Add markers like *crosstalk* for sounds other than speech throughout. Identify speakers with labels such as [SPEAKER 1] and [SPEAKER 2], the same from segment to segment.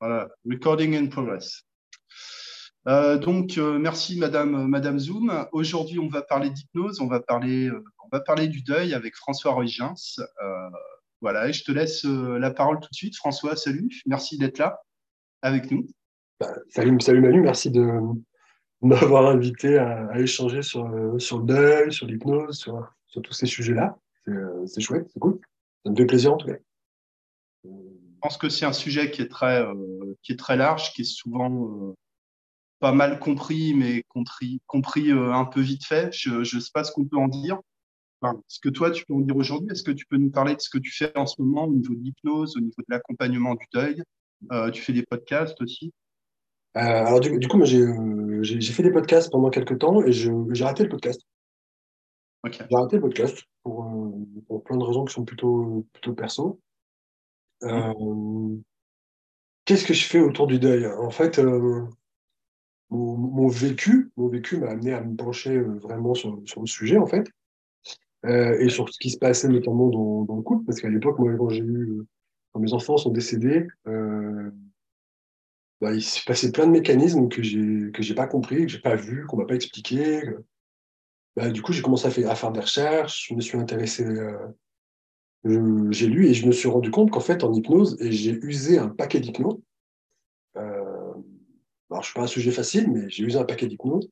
[SPEAKER 1] Voilà, recording in progress. Euh, donc, euh, merci Madame, Madame Zoom. Aujourd'hui, on va parler d'hypnose, on, va parler, euh, on va parler du deuil avec François Roygens. voilà, et je te laisse la parole tout de suite. François, salut, merci d'être là avec nous.
[SPEAKER 2] Bah, salut, salut Manu, merci de m'avoir invité à, échanger sur, sur le deuil, sur l'hypnose, sur, tous ces sujets-là. C'est chouette, c'est cool. Ça me fait plaisir en tout cas.
[SPEAKER 1] Je pense que c'est un sujet qui est très, qui est très large, qui est souvent pas mal compris, mais compris, compris euh, un peu vite fait. Je ne sais pas ce qu'on peut en dire. ce que toi, tu peux en dire aujourd'hui, est-ce que tu peux nous parler de ce que tu fais en ce moment au niveau de l'hypnose, au niveau de l'accompagnement du deuil? Euh, Tu fais des podcasts aussi?
[SPEAKER 2] Euh, Alors, du, coup, j'ai fait des podcasts pendant quelques temps et j'ai raté le podcast. J'ai raté le podcast pour, pour, plein de raisons qui sont plutôt, plutôt perso. Mmh. Qu'est-ce que je fais autour du deuil? En fait, mon, vécu, mon vécu m'a amené à me pencher euh, vraiment sur, le sujet, en fait, euh, et sur ce qui se passait notamment dans, le couple, parce qu'à l'époque, moi, quand j'ai eu, euh, quand mes enfants sont décédés, euh, bah, il s'est passé plein de mécanismes que j'ai que j'ai pas compris, que j'ai pas vu, qu'on m'a pas expliqué. Bah, du coup, j'ai commencé à faire, à faire, des recherches, je me suis intéressé, euh, j'ai lu et je me suis rendu compte qu'en fait, en hypnose, et j'ai usé un paquet d'hypnose, alors, je suis pas un sujet facile, mais j'ai usé un paquet d'hypnose.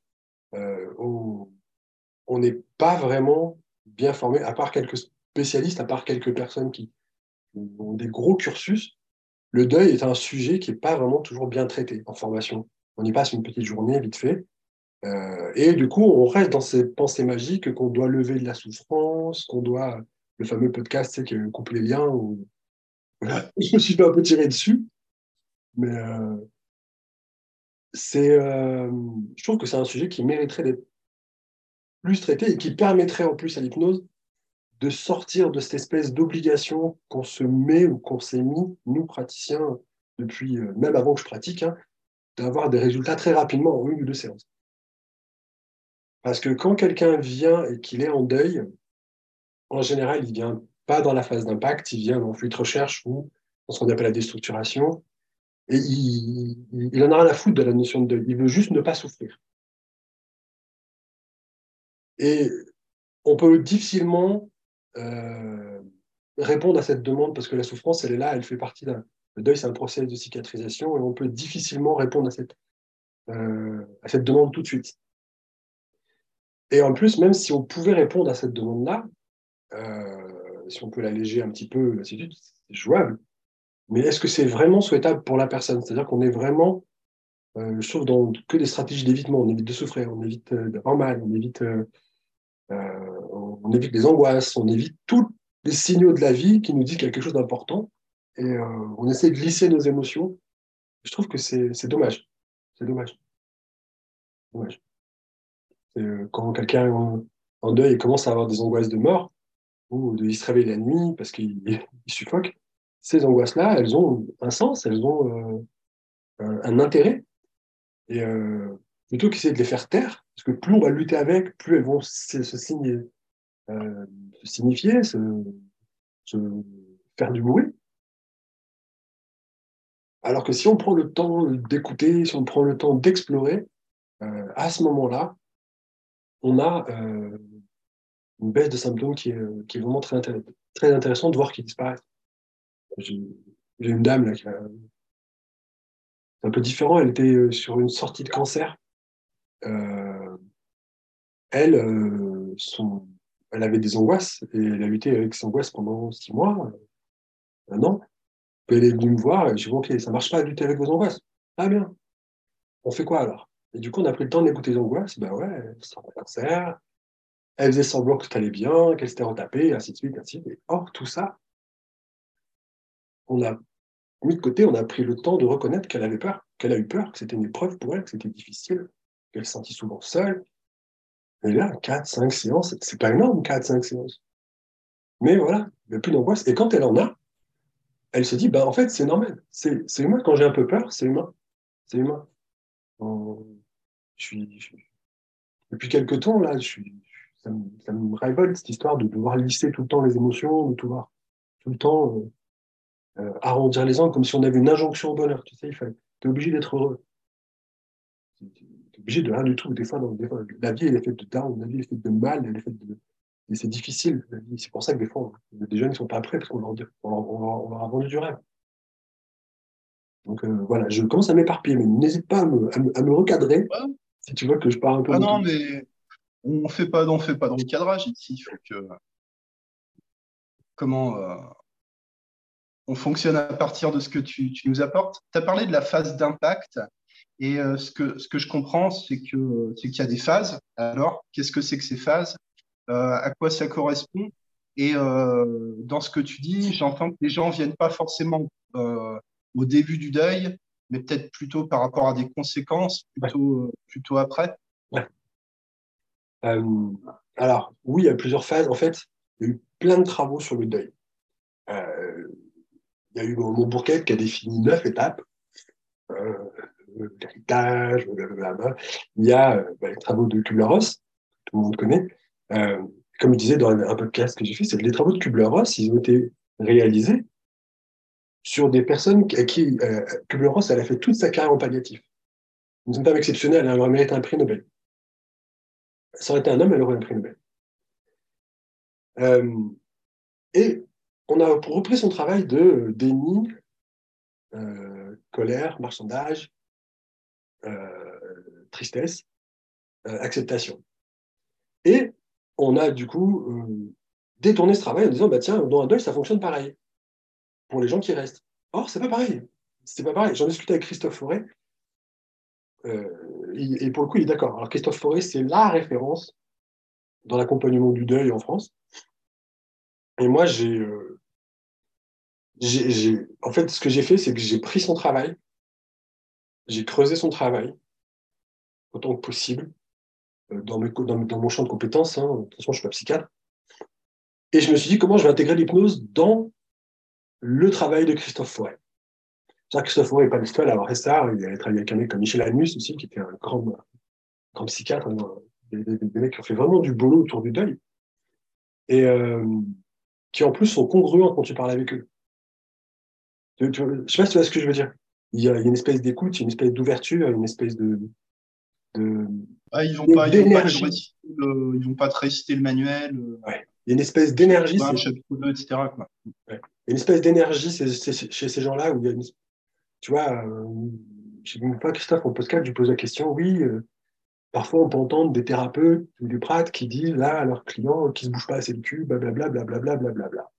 [SPEAKER 2] Euh, on n'est pas vraiment bien formé, à part quelques spécialistes, à part quelques personnes qui ont des gros cursus. Le deuil est un sujet qui n'est pas vraiment toujours bien traité en formation. On y passe une petite journée vite fait. Euh, et du coup, on reste dans ces pensées magiques qu'on doit lever de la souffrance, qu'on doit. Le fameux podcast, c'est qui coupe les liens. *laughs* Je me suis un peu tiré dessus. Mais, euh, euh, je trouve que c'est un sujet qui mériterait d'être plus traité et qui permettrait en plus à l'hypnose de sortir de cette espèce d'obligation qu'on se met ou qu'on s'est mis, nous praticiens, depuis, euh, même avant que je pratique, hein, d'avoir des résultats très rapidement en une ou deux séances. Parce que quand quelqu'un vient et qu'il est en deuil, en général, il vient pas dans la phase d'impact, il vient dans fuite recherche ou dans ce qu'on appelle la déstructuration, et il, en a rien à foutre de la notion de deuil. Il veut juste ne pas souffrir. Et on peut difficilement euh, répondre à cette demande parce que la souffrance, elle est là, elle fait partie d'un. Le deuil, c'est un processus de cicatrisation et on peut difficilement répondre à cette, euh, à cette demande tout de suite. Et en plus, même si on pouvait répondre à cette demande-là, si on peut l'alléger un petit peu, c'est jouable. Mais est-ce que c'est vraiment souhaitable pour la personne? C'est-à-dire qu'on est vraiment, euh, trouve, dans que des stratégies d'évitement. On évite de souffrir, on évite euh, d'avoir mal, on évite, euh, euh, on évite les angoisses, on évite tous les signaux de la vie qui nous disent quelque chose d'important. Et euh, on essaie de glisser nos émotions. Je trouve que c'est dommage. C'est dommage. dommage. Quand quelqu'un en, en deuil commence à avoir des angoisses de mort, ou de se réveiller la nuit parce qu'il *laughs* suffoque, ces angoisses-là, elles ont un sens, elles ont euh, un, intérêt. Et euh, plutôt qu'essayer de les faire taire, parce que plus on va lutter avec, plus elles vont se, signer, euh, se signifier, se, faire du bruit. Alors que si on prend le temps d'écouter, si on prend le temps d'explorer, à ce moment-là, on a une baisse de symptômes qui est, est vraiment très, très intéressante de voir qui disparaissent. J'ai une dame là qui a... C'est un peu différent. Elle était euh, sur une sortie de cancer. Euh, elle, euh, elle avait des angoisses et elle a lutté avec ses angoisses pendant six mois, un an. elle est venue me voir et j'ai dit Ok, ça marche pas à lutter avec vos angoisses. Ah bien. On fait quoi alors Et du coup, on a pris le temps d'écouter les angoisses. Ben ouais, sort de cancer. Elle faisait semblant que tout allait bien, qu'elle s'était retapée, ainsi de suite, ainsi de suite. or, tout ça, on a mis de côté, on a pris le temps de reconnaître qu'elle avait peur, qu'elle a eu peur, que c'était une épreuve pour elle, que c'était difficile, qu'elle se sentit souvent seule. Et là, 4, 5 séances, c'est pas énorme, 4, 5 séances. Mais voilà, il n'y a plus d'angoisse. Et quand elle en a, elle se dit, bah, en fait, c'est normal. C'est humain. Quand j'ai un peu peur, c'est humain. C'est humain. je suis, Depuis quelques temps, là, je suis... ça, me, ça me révolte, cette histoire de devoir lisser tout le temps les émotions, de devoir tout le temps euh, euh, arrondir les angles comme si on avait une injonction au bonheur. Tu sais, il tu es obligé d'être heureux. Tu es obligé de rien du tout. Des fois, la vie, elle est faite de down, la vie est faite de mal, elle est faite de. Et c'est difficile. C'est pour ça que des fois, des jeunes ne sont pas prêts parce qu'on leur, on leur, a vendu du rêve. Donc euh, voilà, je commence à m'éparpiller, mais n'hésite pas à me, à me, recadrer si tu veux que je parle un peu.
[SPEAKER 1] Ah non, mais on ne fait, pas, on fait pas de recadrage ici. Il faut que. Comment. Euh, on fonctionne à partir de ce que tu, nous apportes. Tu as parlé de la phase d'impact. Et euh, ce, que, ce que je comprends, c'est que c'est qu'il y a des phases. Alors, qu'est-ce que c'est que ces phases? Euh, À quoi ça correspond? Et dans ce que tu dis, j'entends que les gens viennent pas forcément au début du deuil, mais peut-être plutôt par rapport à des conséquences, plutôt, plutôt après.
[SPEAKER 2] Alors, oui, il y a plusieurs phases. En fait, il y a eu plein de travaux sur le deuil il y a eu mon bouquet qui a défini neuf étapes. Euh, l'héritage. Il y a euh, bah, les travaux de Kubler-Ross, tout le monde connaît. Euh, comme je disais dans un podcast que j'ai fait, c'est que les travaux de Kubler-Ross, ils ont été réalisés sur des personnes à qui Kubler-Ross, elle a fait toute sa carrière en palliatif. Une femme exceptionnelle, elle aurait mérité un prix Nobel. Ça aurait été un homme, elle aurait un prix Nobel. et on a repris son travail de déni, euh, colère, marchandage, euh, tristesse, euh, acceptation. Et on a du coup détourné ce travail en disant bah tiens, dans un deuil, ça fonctionne pareil pour les gens qui restent. Or, c'est pas pareil. C'est pas pareil. J'en discutais avec Christophe Forêt. Et pour le coup, il est d'accord. Alors, Christophe Forêt, c'est la référence dans l'accompagnement du deuil en France. Et moi, j'ai en fait, ce que j'ai fait, c'est que j'ai pris son travail, j'ai creusé son travail autant que possible euh, dans, mon champ de compétences. Hein. De toute façon, je ne suis pas psychiatre. Et je me suis dit comment je vais intégrer l'hypnose dans le travail de Christophe Forêt. Christophe n'est pas le seul à avoir fait ça. Il a travaillé avec un mec comme Michel Anus aussi, qui était un grand, grand psychiatre. Hein. Des, des, mecs qui ont fait vraiment du boulot autour du deuil. Et euh, qui en plus sont congruents quand tu parles avec eux. Je ne sais pas si tu vois ce que je veux dire. Il y a, une espèce d'écoute, une espèce d'ouverture, une espèce de. de
[SPEAKER 1] ah, ils ne vont, pas, ils vont pas te réciter le manuel.
[SPEAKER 2] Euh. Il y a une espèce d'énergie.
[SPEAKER 1] etc. Quoi.
[SPEAKER 2] Il y a une espèce d'énergie chez ces gens-là où il y a une... Tu vois, euh, je ne sais pas, Christophe, en podcast, je lui pose la question oui, euh, parfois on peut entendre des thérapeutes ou des prates qui disent là à leurs clients qui ne se bougent pas assez le cul, blablabla, blablabla, blablabla.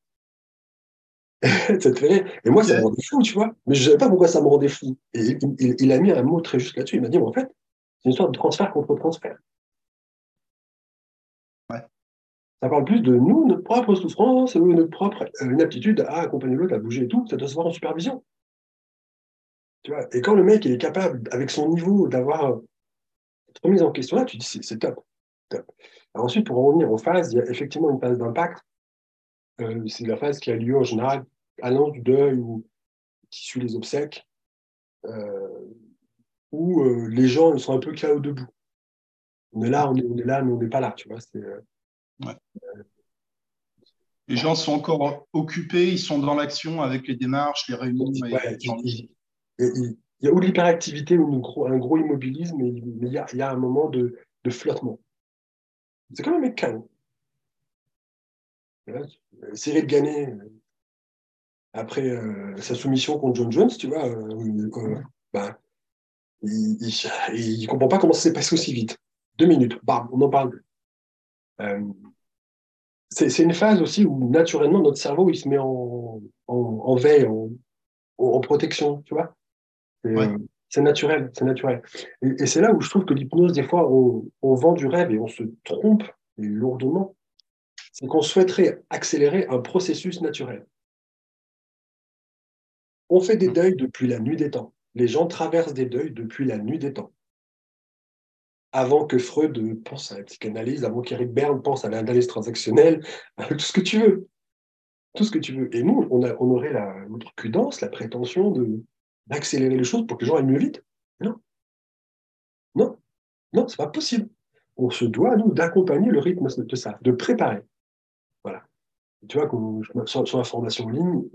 [SPEAKER 2] *laughs* ça te fait Et moi, ça me rendait fou, tu vois. Mais je ne savais pas pourquoi ça me rendait fou. Et il, a mis un mot très juste là-dessus. Il m'a dit, en fait, c'est une histoire de transfert contre transfert.
[SPEAKER 1] Ouais.
[SPEAKER 2] Ça parle plus de nous, notre propre souffrance, notre propre euh, inaptitude à accompagner l'autre, à bouger et tout. Ça doit se voir en supervision. Tu vois et quand le mec il est capable, avec son niveau, d'avoir cette remise en question là, tu dis, c'est top. top. ensuite, pour en revenir aux phases, il y a effectivement une phase d'impact euh, c'est la phase qui a lieu en général à l'an du deuil ou qui suit les obsèques, euh, où euh, les gens sont un peu chaos debout. On est là, on est, là, mais on n'est pas là, tu vois.
[SPEAKER 1] les gens sont encore occupés, ils sont dans l'action avec les démarches, les réunions.
[SPEAKER 2] Il, y a ou l'hyperactivité ou un gros immobilisme, mais il y a, un moment de, flottement. C'est quand même un chaos. Cyril Gannet, après euh, sa soumission contre John Jones, tu vois, euh, euh, bah, il ne comprend pas comment ça s'est passé aussi vite. Deux minutes, bam, on en parle. c'est une phase aussi où naturellement notre cerveau il se met en, en, veille, en, protection, tu vois. C'est naturel, c'est naturel. Et, c'est là où je trouve que l'hypnose, des fois, on, on, vend du rêve et on se trompe lourdement c'est qu'on souhaiterait accélérer un processus naturel. On fait des deuils depuis la nuit des temps. Les gens traversent des deuils depuis la nuit des temps. Avant que Freud pense à la psychanalyse, avant qu'Eric Berne pense à l'analyse transactionnelle, tout ce que tu veux. Tout ce que tu veux. Et nous, on, aurait la, prudence, la prétention d'accélérer les choses pour que les gens aillent mieux vite. Non. Non. Non, c'est pas possible. On se doit, nous, d'accompagner le rythme de ça, de préparer. Voilà. tu vois, sur, la formation en ligne,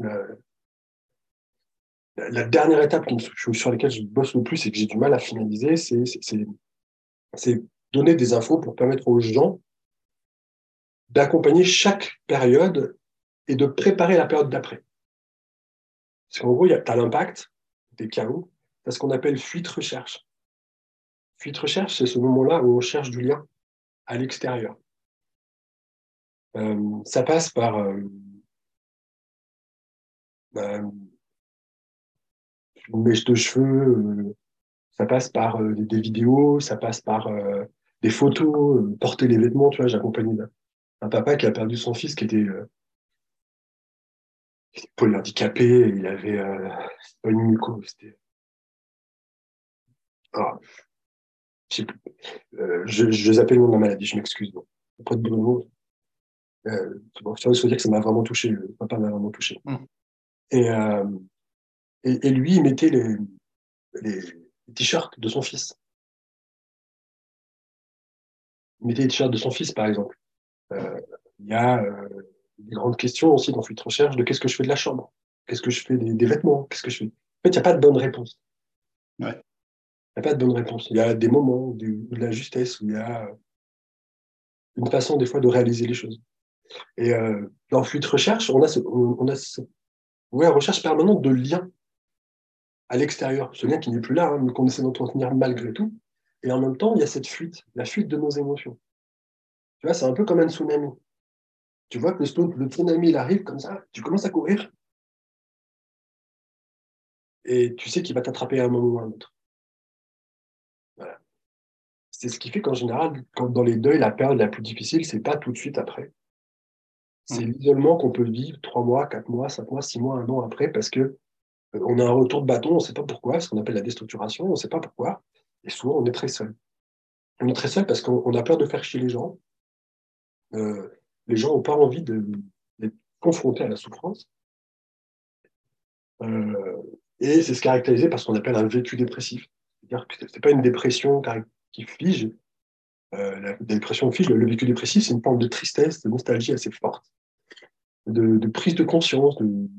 [SPEAKER 2] la dernière étape sur laquelle je bosse le plus et que j'ai du mal à finaliser, c'est donner des infos pour permettre aux gens d'accompagner chaque période et de préparer la période d'après. Parce qu'en gros, tu as l'impact des chaos, as ce qu'on appelle fuite recherche. Fuite recherche, c'est ce moment-là où on cherche du lien à l'extérieur. Euh, ça passe par euh, euh, une mèche de cheveux, euh, ça passe par des, vidéos, ça passe par des photos, porter les vêtements. Tu vois, j'accompagnais un, papa qui a perdu son fils qui était, polyhandicapé, il avait pas une muco, c'était. Ah, je, je, je les appelle le nom de ma maladie, je m'excuse. Bon. Pas de bon Euh, bon, ça veut dire que ça m'a vraiment touché, le papa m'a vraiment touché. Mmh. Et, euh, et, lui, il mettait les, les, t-shirts de son fils. Il mettait les t-shirts de son fils, par exemple. Euh, il y a euh, des grandes questions aussi dans Fuite Recherche de qu'est-ce que je fais de la chambre? Qu'est-ce que je fais des, vêtements? Qu'est-ce que je fais? En fait, il n'y a pas de bonne réponse.
[SPEAKER 1] Ouais.
[SPEAKER 2] Il n'y a pas de bonne réponse. Il y a des moments de, la justesse, où il y a une façon, des fois, de réaliser les choses. Et euh, dans Fuite Recherche, on a, ce, on, a ce, ouais, recherche permanente de liens à l'extérieur, ce lien qui n'est plus là, hein, mais qu'on essaie d'entretenir malgré tout. Et en même temps, il y a cette fuite, la fuite de nos émotions. Tu vois, c'est un peu comme un tsunami. Tu vois que le, tsunami, il arrive comme ça, tu commences à courir, et tu sais qu'il va t'attraper à un moment ou à un autre. Voilà. C'est ce qui fait qu'en général, quand dans les deuils, la période la plus difficile, c'est pas tout de suite après. C'est mmh. l'isolement qu'on peut vivre trois mois, quatre mois, cinq mois, six mois, un an après, parce que on a un retour de bâton, on ne sait pas pourquoi, ce qu'on appelle la déstructuration, on ne sait pas pourquoi. Et souvent, on est très seul. On est très seul parce qu'on a peur de faire chier les gens. Euh, les gens n'ont pas envie d'être confrontés à la souffrance. Euh, et c'est se caractériser par ce qu'on appelle un vécu dépressif. C'est-à-dire que ce n'est pas une dépression qui fige. Euh, la dépression fige. Le, vécu dépressif, c'est une forme de tristesse, de nostalgie assez forte, de, prise de conscience, il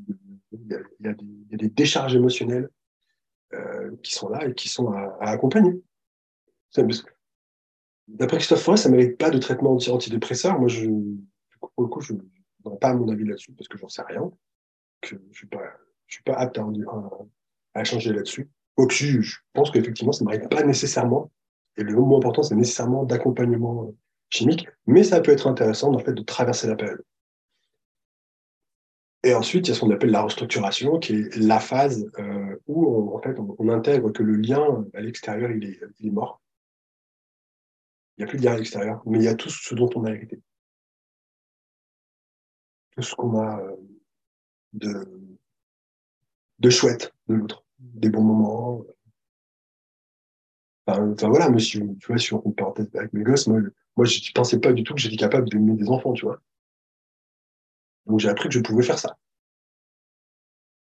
[SPEAKER 2] y, a, des, décharges émotionnelles euh, qui sont là et qui sont à, accompagner. D'après Christophe Forest, ça ne mérite pas de traitement anti-antidépresseur. Moi, je, pour le coup, je ne donne pas mon avis là-dessus parce que j'en sais rien. Que je ne suis, pas, suis pas apte à, changer là-dessus. je, je pense qu'effectivement, ça ne mérite pas nécessairement, et le mot important, c'est nécessairement d'accompagnement chimique, mais ça peut être intéressant en fait, de traverser la période. Et ensuite, il y a ce qu'on appelle la restructuration, qui est la phase euh, où on, en fait, on, intègre que le lien à l'extérieur, il est, il est, mort. Il n'y a plus de lien à l'extérieur, mais il y a tout ce dont on a hérité. Tout ce qu'on a euh, de, de chouette de l'autre, des bons moments. Enfin, voilà, monsieur, tu vois, si on compare avec mes gosses, moi, je ne pensais pas du tout que j'étais capable d'aimer des enfants, tu vois. Donc j'ai appris que je pouvais faire ça.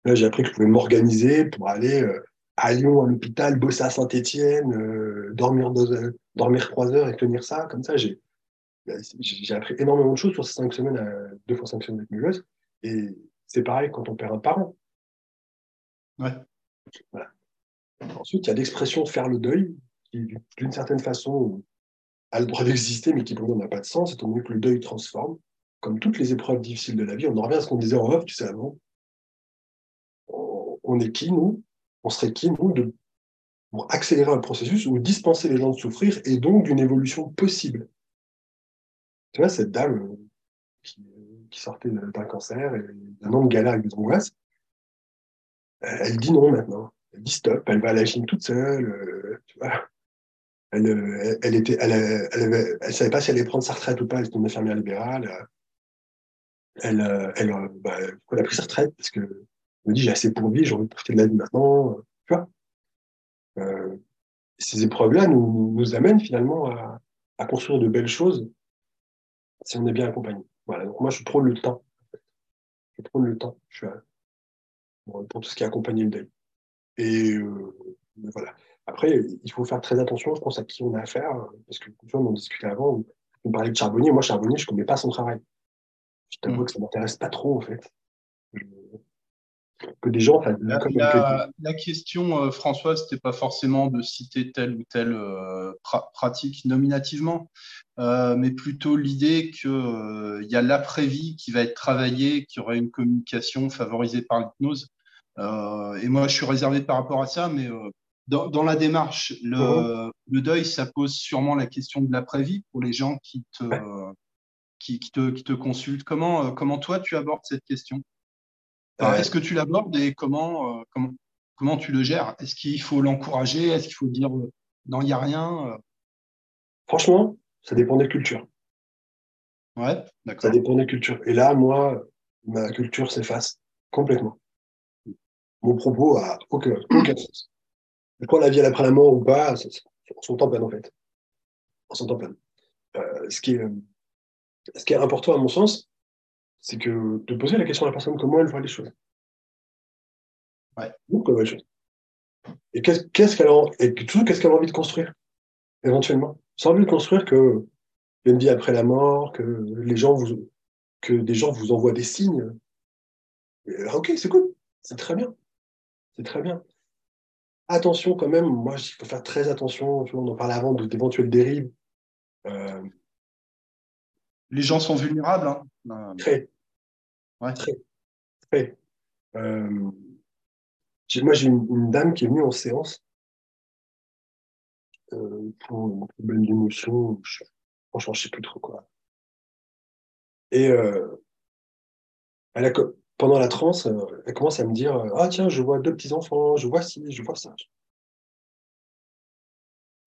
[SPEAKER 2] Là, j'ai appris que je pouvais m'organiser pour aller euh, à Lyon, à l'hôpital, bosser à Saint-Étienne, euh, dormir, dormir trois heures et tenir ça. Comme ça, j'ai, j'ai appris énormément de choses sur ces cinq semaines, à, deux fois cinq semaines avec mes gosses. Et c'est pareil quand on perd un parent.
[SPEAKER 1] Ouais.
[SPEAKER 2] Voilà. Ensuite, il y a l'expression faire le deuil, qui d'une certaine façon a le droit d'exister, mais qui pour nous n'a pas de sens, étant donné que le deuil transforme comme toutes les épreuves difficiles de la vie, on en revient à ce qu'on disait en off, tu sais, avant. On est qui, nous? On serait qui, nous, de, pour accélérer un processus ou dispenser les gens de souffrir et donc d'une évolution possible Tu vois, cette dame euh, qui, sortait d'un cancer et d'un an de galère avec des angoisses, elle dit non maintenant. Elle dit stop, elle va à la Chine toute seule. Euh, tu vois. Elle, euh, elle, était, elle, elle, savait pas si elle allait prendre sa retraite ou pas, elle était une infirmière libérale elle, euh, elle, euh, bah, elle, a pris sa retraite parce que me dit j'ai assez pour vivre, j'ai envie de profiter de la vie maintenant. Tu vois euh, ces épreuves-là nous, nous amènent finalement à, construire de belles choses si on est bien accompagné. Voilà, donc moi je prône le temps. Je prône le temps. Je suis pour tout ce qui est accompagné le deuil. Et euh, voilà. Après, il faut faire très attention, je pense, à qui on a affaire, parce que on en discutait avant. On parlait de Charbonnier. Moi, Charbonnier, je ne connais pas son travail. Je t'avoue mm. que ça m'intéresse pas trop, en fait. Que des gens.
[SPEAKER 1] La, la, question, euh, François, c'était pas forcément de citer telle ou telle euh, pratique nominativement, euh, mais plutôt l'idée qu'il y a l'après-vie qui va être travaillé, qui aurait une communication favorisée par l'hypnose. et moi, je suis réservé par rapport à ça, mais dans, dans, la démarche, le, le, deuil, ça pose sûrement la question de l'après-vie pour les gens qui te, qui, qui, te, qui te consultent. Comment, comment toi, tu abordes cette question? Est-ce que tu l'abordes et comment, euh, comment, comment tu le gères? Est-ce qu'il faut l'encourager? Est-ce qu'il faut dire euh, non, il n'y a rien euh?
[SPEAKER 2] Franchement, ça dépend des cultures.
[SPEAKER 1] Ouais, d'accord.
[SPEAKER 2] Ça dépend des cultures. Et là, moi, ma culture s'efface complètement. Mon propos a aucun, aucun sens. Quand la vie elle après la mort ou pas, on s'entend plein en fait. On s'entend plein. ce, qui est, ce qui est important à mon sens, c'est que de poser la question à la personne comment elle voit les choses.
[SPEAKER 1] Ouais.
[SPEAKER 2] comment elle choses. Et qu'est-ce qu'elle a, et qu'est-ce qu'elle a envie de construire, éventuellement? Sans envie de construire que y a une vie après la mort, que les gens vous, que des gens vous envoient des signes. ok, c'est cool, c'est très bien, c'est très bien. Attention quand même, moi il faut faire très attention. On en parlait avant d'éventuelles dérives. Euh,
[SPEAKER 1] les gens sont vulnérables.
[SPEAKER 2] Hein. Très. Très. Très. Euh, moi, j'ai une, dame qui est venue en séance euh, pour un problème d'émotion. Franchement, je sais plus trop quoi. Et euh, elle a, pendant la transe, elle commence à me dire Ah, tiens, je vois deux petits-enfants, je vois ci, je vois ça.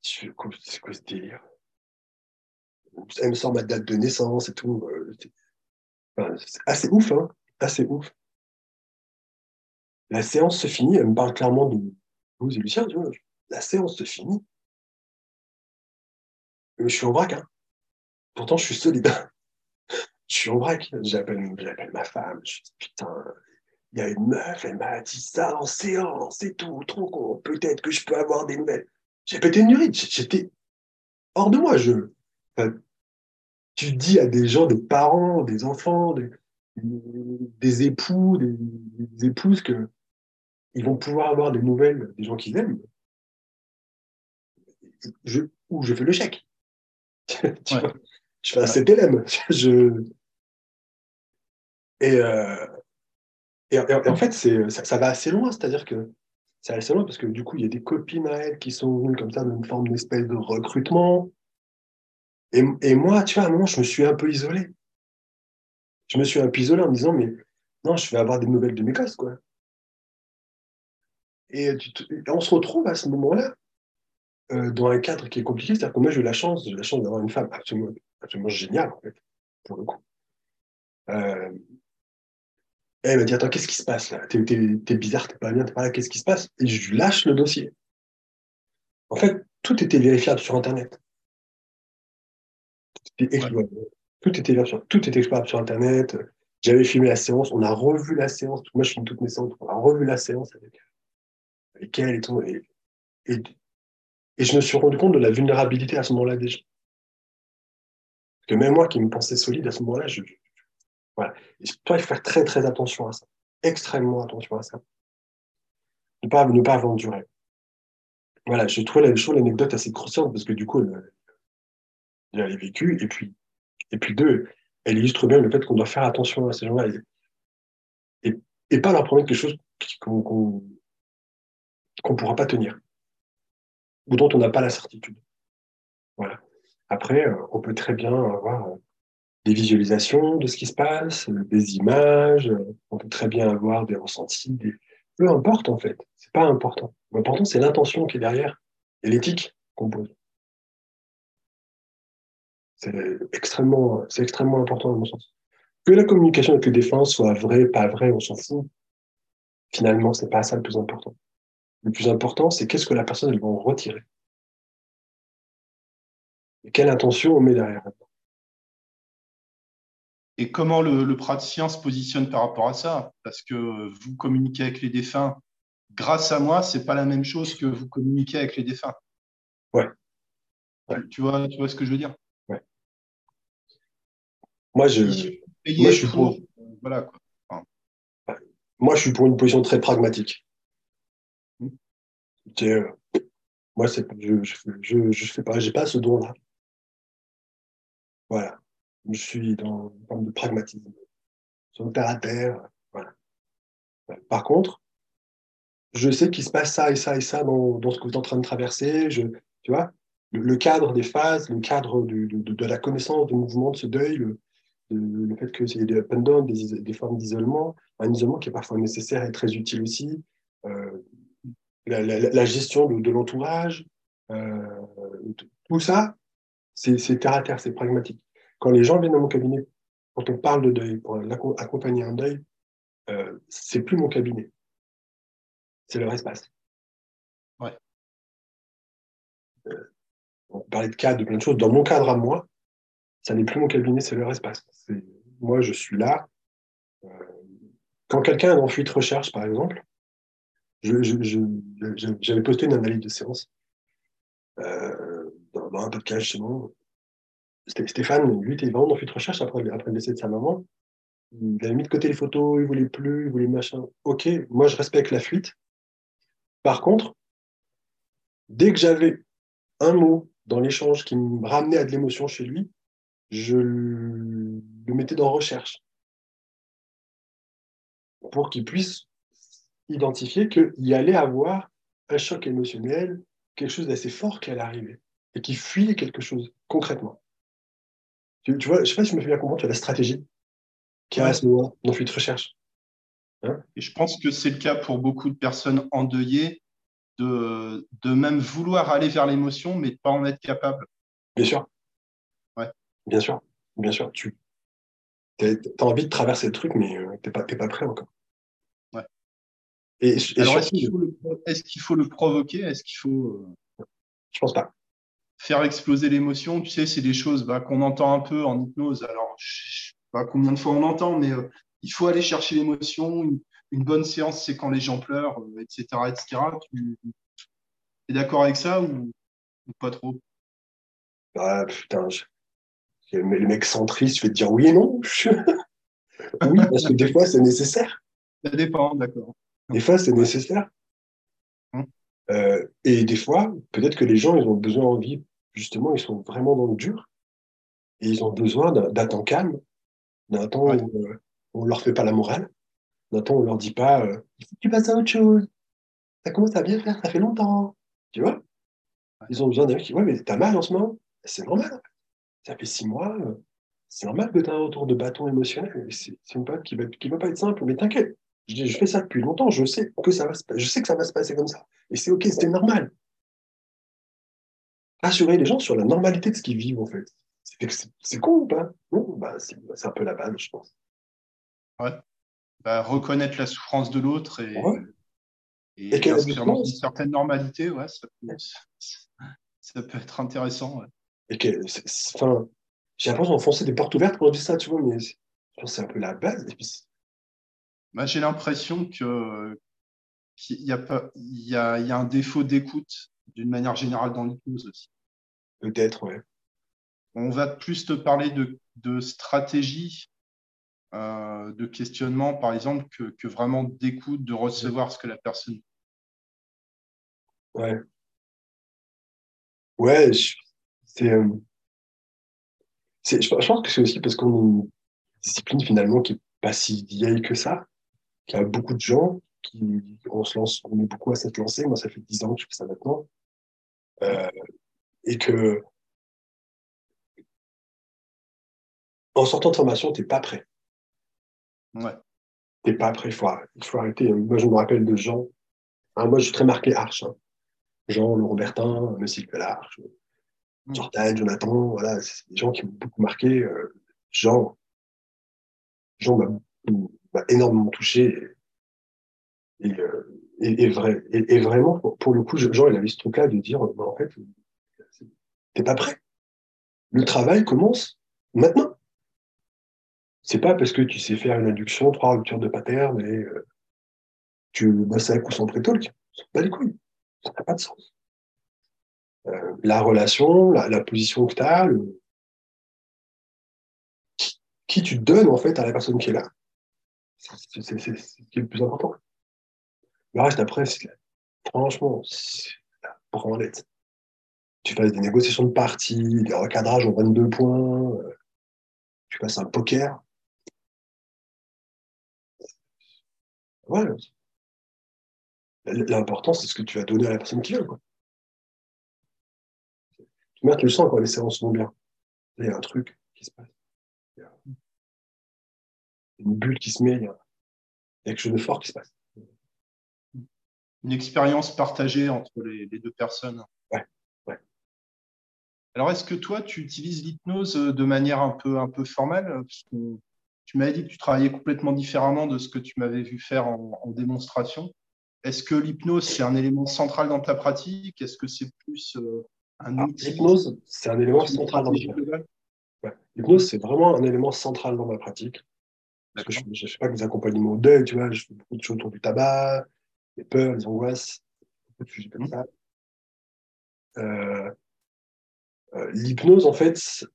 [SPEAKER 2] C'est quoi ce délire? Elle me sort ma date de naissance et tout c'est assez ouf, hein assez ouf. La séance se finit, elle me parle clairement de vous et Lucien, la séance se finit. Je suis en vrac, hein. Pourtant, je suis solide. *laughs* je suis en vrac. J'appelle, ma femme. Je dis, putain, il y a une meuf, elle m'a dit ça en séance et tout, trop con. Peut-être que je peux avoir des nouvelles. J'ai pété une urine. J'étais hors de moi. Je, tu dis à des gens, des parents, des enfants, des, époux, des, épouses que ils vont pouvoir avoir des nouvelles des gens qu'ils aiment. Je, ou je fais le chèque. *laughs* je fais un CTLM. *laughs* Je... Et, euh, et, en fait, c'est, ça, va assez loin, c'est-à-dire que ça va assez loin parce que du coup, il y a des copines à elle qui sont venues comme ça dans une forme d'espèce de recrutement. Et, moi, tu vois, à un moment, je me suis un peu isolé. Je me suis un peu isolé en me disant, mais non, je vais avoir des nouvelles de mes gosses, quoi. Et, on se retrouve à ce moment-là euh, dans un cadre qui est compliqué. C'est-à-dire que moi, j'ai eu la chance, j'ai la chance d'avoir une femme absolument, géniale, en fait, pour le coup. Euh, elle m'a dit, attends, qu'est-ce qui se passe là? T'es bizarre, t'es pas bien, t'es pas là, qu'est-ce qui se passe? Et je lâche le dossier. En fait, tout était vérifiable sur Internet. Tout était sur, tout était explorable sur Internet. J'avais filmé la séance, on a revu la séance. Moi, je filme toutes mes séances. On a revu la séance avec, avec elle et tout. Et, et, je me suis rendu compte de la vulnérabilité à ce moment-là déjà. Parce que même moi qui me pensais solide à ce moment-là, je, voilà. toi, il faut faire très, très attention à ça. Extrêmement attention à ça. Ne pas, ne pas vendre du rêve. Voilà, j'ai trouvé l'anecdote assez croissante parce que du coup, elle est vécue. Et puis, et puis deux, elle illustre bien le fait qu'on doit faire attention à ces gens-là et, et, pas leur promettre quelque chose qu'on ne pourra pas tenir ou dont on n'a pas la certitude. Voilà. Après, euh, on peut très bien avoir euh, des visualisations de ce qui se passe, euh, des images, on peut très bien avoir des ressentis, des... peu importe en fait, c'est pas important. L'important c'est l'intention qui est derrière et l'éthique qu'on pose. C'est extrêmement, c'est extrêmement important à mon sens. Que la communication avec les défunts soit vraie, pas vraie, on s'en fout. Finalement, c'est pas ça le plus important. Le plus important, c'est qu'est-ce que la personne elle va en retirer. Et quelle intention on met derrière.
[SPEAKER 1] Et comment le, le, praticien se positionne par rapport à ça? Parce que vous communiquez avec les défunts grâce à moi, c'est pas la même chose que vous communiquez avec les défunts.
[SPEAKER 2] Ouais.
[SPEAKER 1] Tu, vois, tu vois ce que je veux dire?
[SPEAKER 2] Moi, je, moi, je suis pour.
[SPEAKER 1] Voilà, quoi.
[SPEAKER 2] moi, je suis pour une position très pragmatique. Euh, moi, c'est, je, je, je, fais pas, j'ai pas ce don-là. Voilà. Je suis dans une forme de pragmatisme. Sur terre à terre. Voilà. Par contre, je sais qu'il se passe ça et ça et ça dans, dans ce que vous êtes en train de traverser. Je, tu vois, le, cadre des phases, le cadre de, de, la connaissance du mouvement de ce deuil, le, le fait que c'est des up and down, des, des formes d'isolement, un isolement qui est parfois nécessaire et très utile aussi, euh, la, la, la, gestion de, de l'entourage, euh, tout ça, c'est terre à terre, c'est pragmatique. Quand les gens viennent dans mon cabinet, quand on parle de deuil, pour accompagner un deuil, euh, c'est plus mon cabinet, c'est leur espace.
[SPEAKER 1] Ouais.
[SPEAKER 2] Euh, on parlait de cadre, de plein de choses. Dans mon cadre à moi, ça n'est plus mon cabinet, c'est leur espace. Moi, je suis là. Euh, quand quelqu'un est en fuite recherche, par exemple, j'avais posté une analyse de séance euh, dans, dans, un podcast chez moi. Stéphane, lui, était vraiment en fuite recherche après, après le décès de sa maman. Il avait mis de côté les photos, il voulait plus, il voulait machin. Ok, moi je respecte la fuite. Par contre, dès que j'avais un mot dans l'échange qui me ramenait à de l'émotion chez lui, je le mettais dans recherche pour qu'il puisse identifier qu'il y allait avoir un choc émotionnel, quelque chose d'assez fort qui allait arriver et qui fuyait quelque chose concrètement. Tu, vois, je ne sais pas si je me fais bien comprendre, tu as la stratégie qui a à ce moment dans Fuite Recherche.
[SPEAKER 1] Hein? Et je pense que c'est le cas pour beaucoup de personnes endeuillées de, de même vouloir aller vers l'émotion, mais de ne pas en être capable.
[SPEAKER 2] Bien sûr. Bien sûr. Bien sûr. Tu as, envie de traverser le truc, mais euh, tu n'es pas, pas prêt encore.
[SPEAKER 1] Ouais. Et, est-ce qu'il faut, est faut, le provoquer? Est-ce qu'il faut.
[SPEAKER 2] Euh, je pense pas.
[SPEAKER 1] Faire exploser l'émotion, tu sais, c'est des choses bah, qu'on entend un peu en hypnose. Alors, je ne sais pas combien de fois on entend, mais euh, il faut aller chercher l'émotion. Une, une, bonne séance, c'est quand les gens pleurent, etc. etc. Tu es d'accord avec ça ou, pas trop?
[SPEAKER 2] Ah putain, je, le mec centriste, je vais te dire oui et non. *laughs* oui, parce que des fois, c'est nécessaire.
[SPEAKER 1] Ça dépend, d'accord.
[SPEAKER 2] Des fois, c'est nécessaire.
[SPEAKER 1] Hum.
[SPEAKER 2] Euh, et des fois, peut-être que les gens, ils ont besoin en vie, justement, ils sont vraiment dans le dur. Et ils ont besoin d'un temps calme, d'un temps où euh, on ne leur fait pas la morale, d'un temps où on ne leur dit pas euh, il faut que tu passes à autre chose. Ça commence à bien faire, ça fait longtemps. Tu vois? Ils ont besoin d'un mec qui Ouais, mais t'as mal en ce moment. C'est normal ça fait six mois, euh, c'est normal que tu as un retour de bâton émotionnel. C'est une période qui ne va, qui va pas être simple, mais t'inquiète, je, je, fais ça depuis longtemps, je sais que ça va se, je sais que ça va se passer comme ça. Et c'est OK, c'était normal. Rassurer les gens sur la normalité de ce qu'ils vivent, en fait. C'est con ou pas? Non, bah, c'est un peu la base, je pense.
[SPEAKER 1] Ouais. Bah, reconnaître la souffrance de l'autre et,
[SPEAKER 2] et, et
[SPEAKER 1] une certaine normalité, ouais, ça peut, ça peut être intéressant. Ouais
[SPEAKER 2] et que, enfin, j'ai l'impression d'enfoncer des portes ouvertes pour dire ça, tu vois, mais je pense c'est un peu la base.
[SPEAKER 1] Bah, j'ai l'impression que qu'il y a pas, il y a, il y a un défaut d'écoute d'une manière générale dans l'hypnose aussi.
[SPEAKER 2] Peut-être, ouais.
[SPEAKER 1] On va plus te parler de, de stratégie, euh, de questionnement, par exemple, que, que vraiment d'écoute, de recevoir ce que la personne.
[SPEAKER 2] Ouais. Ouais, je, c'est, je, pense que c'est aussi parce qu'on a une discipline finalement qui n'est pas si vieille que ça, qu'il y a beaucoup de gens qui on se lance, on est beaucoup à s'être lancé. Moi, ça fait dix ans que je fais ça maintenant, euh, et que en sortant de formation, tu n'es pas prêt.
[SPEAKER 1] Ouais.
[SPEAKER 2] Tu n'es pas prêt, il faut, il faut arrêter. Moi, je me rappelle de gens. Hein, moi, je suis très marqué Arche. Hein. Jean, le Robertin, Monsieur L'arche, Mm. Jordan, Jonathan, voilà, c'est des gens qui m'ont beaucoup marqué. Euh, Jean, Jean m'a énormément touché. Et, euh, et, vrai, et, vraiment, pour, le coup, Jean, il avait ce truc-là de dire, bah, en fait, t'es pas prêt. Le travail commence maintenant. C'est pas parce que tu sais faire une induction, trois ruptures de pattern et euh, tu bosses avec ou sans pré-talk. Pas les couilles. Ça n'a pas de sens. Euh, la relation, la, position que tu as, qui, tu donnes en fait à la personne qui est là. C'est ce qui est le plus important. Le reste, après, franchement, c'est la branlette. Tu fasses des négociations de partie, des recadrages en 22 points, euh, tu passes un poker. Ouais. L'important, c'est ce que tu vas donner à la personne qui vient. Quoi. Tu le sens quand les séances vont bien. Il y a un truc qui se passe. Il y a une bulle qui se met, il y a quelque chose de fort qui se passe.
[SPEAKER 1] Une expérience partagée entre les, deux personnes.
[SPEAKER 2] Ouais, ouais.
[SPEAKER 1] Alors, est-ce que toi, tu utilises l'hypnose de manière un peu, un peu formelle? Tu m'avais dit que tu travaillais complètement différemment de ce que tu m'avais vu faire en, démonstration. Est-ce que l'hypnose, c'est un élément central dans ta pratique? Est-ce que c'est plus euh,
[SPEAKER 2] L'hypnose, c'est un élément central dans ma pratique. L'hypnose, c'est vraiment un élément central dans ma pratique. Parce que je ne fais pas que des accompagnements au deuil, tu vois, je fais beaucoup de choses autour du tabac, les peurs, les angoisses, beaucoup de sujets comme mmh. ça. Euh, euh, l'hypnose, en fait,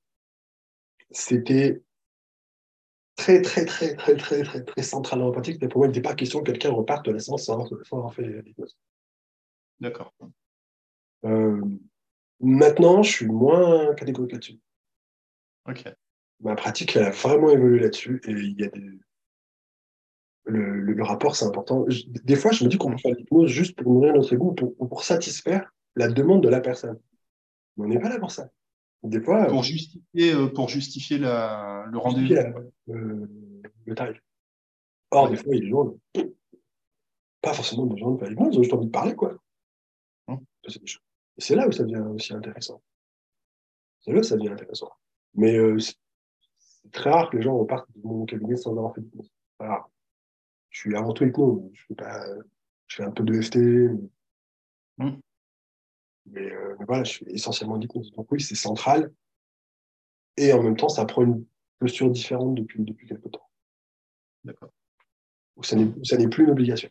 [SPEAKER 2] c'était très, très, très, très, très, très, très central dans ma pratique. Mais pour moi, il n'était pas question que quelqu'un reparte de la séance sans avoir fait l'hypnose.
[SPEAKER 1] D'accord.
[SPEAKER 2] Euh, Maintenant, je suis moins catégorique là-dessus.
[SPEAKER 1] Ok.
[SPEAKER 2] Ma pratique a vraiment évolué là-dessus et il y a des... le, rapport, c'est important. des fois, je me dis qu'on peut faire l'hypnose juste pour nourrir notre ego, pour, pour satisfaire la demande de la personne. Mais on n'est pas là pour ça. Des fois,
[SPEAKER 1] pour justifier, euh, pour justifier la, le rendez-vous.
[SPEAKER 2] Euh, le tarif. Or, des fois, il y a des gens, pas forcément des gens de faire l'hypnose, ils ont juste envie de parler, quoi. Hum. C'est des choses c'est là où ça devient aussi intéressant. C'est là où ça devient intéressant. Mais euh, c'est très rare que les gens repartent de mon cabinet sans avoir fait de hypnose. Je suis avant tout hypnose. Je fais, pas, je fais un peu de FT. Mais, euh, mais, voilà, je suis essentiellement d'hypnose. Donc oui, c'est central. Et en même temps, ça prend une posture différente depuis, depuis quelques temps.
[SPEAKER 1] D'accord.
[SPEAKER 2] Ça n'est plus une obligation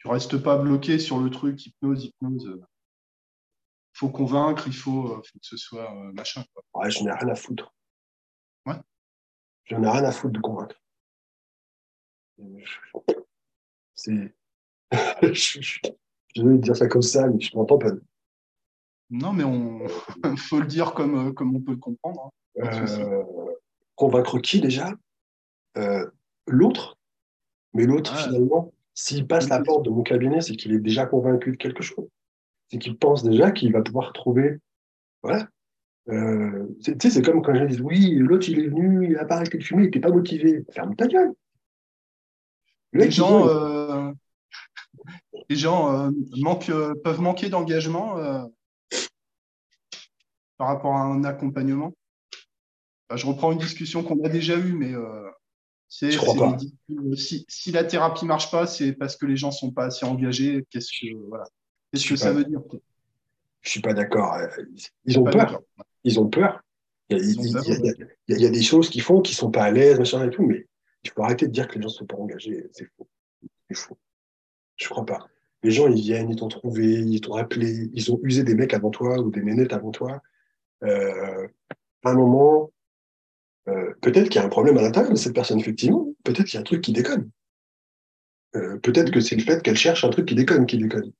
[SPEAKER 1] tu restes pas bloqué sur le truc hypnose, hypnose. Il faut convaincre, il faut, euh, que ce soit euh, machin.
[SPEAKER 2] Ouais, je n'ai rien à foutre.
[SPEAKER 1] Ouais.
[SPEAKER 2] Je n'ai rien à foutre de convaincre. C'est. *laughs* je vais dire ça comme ça, mais je m'entends pas.
[SPEAKER 1] Non, mais on *laughs* faut le dire comme, euh, comme on peut le comprendre.
[SPEAKER 2] Hein. convaincre qui déjà? L'autre? Mais l'autre, finalement, s'il passe la porte de mon cabinet, c'est qu'il est déjà convaincu de quelque chose. C'est qu'il pense déjà qu'il va pouvoir trouver. Voilà. Euh, tu sais, c'est comme quand je dis oui, l'autre il est venu, il n'a pas arrêté de fumer, il n'était pas motivé. Ferme ta gueule.
[SPEAKER 1] les, gens, euh, les gens euh, manquent, peuvent manquer d'engagement par rapport à un accompagnement. je reprends une discussion qu'on a déjà eue, mais
[SPEAKER 2] pas.
[SPEAKER 1] Si, si, la thérapie marche pas, c'est parce que les gens sont pas assez engagés. Qu'est-ce que voilà. Qu'est-ce que ça veut dire
[SPEAKER 2] Je suis pas d'accord. Ils ont peur. Ils ont peur. Il y, a, des choses qu'ils font qui sont pas à l'aise, machin et tout, mais il faut arrêter de dire que les gens sont pas engagés. C'est faux. C'est faux. Je crois pas. Les gens, ils viennent, ils t'ont trouvé, ils t'ont appelé, ils ont usé des mecs avant toi ou des nénettes avant toi. Euh, à un moment, euh, peut-être qu'il y a un problème à l'intérieur de cette personne, effectivement. Peut-être qu'il y a un truc qui déconne. Euh, peut-être que c'est le fait qu'elle cherche un truc qui déconne, qui déconne.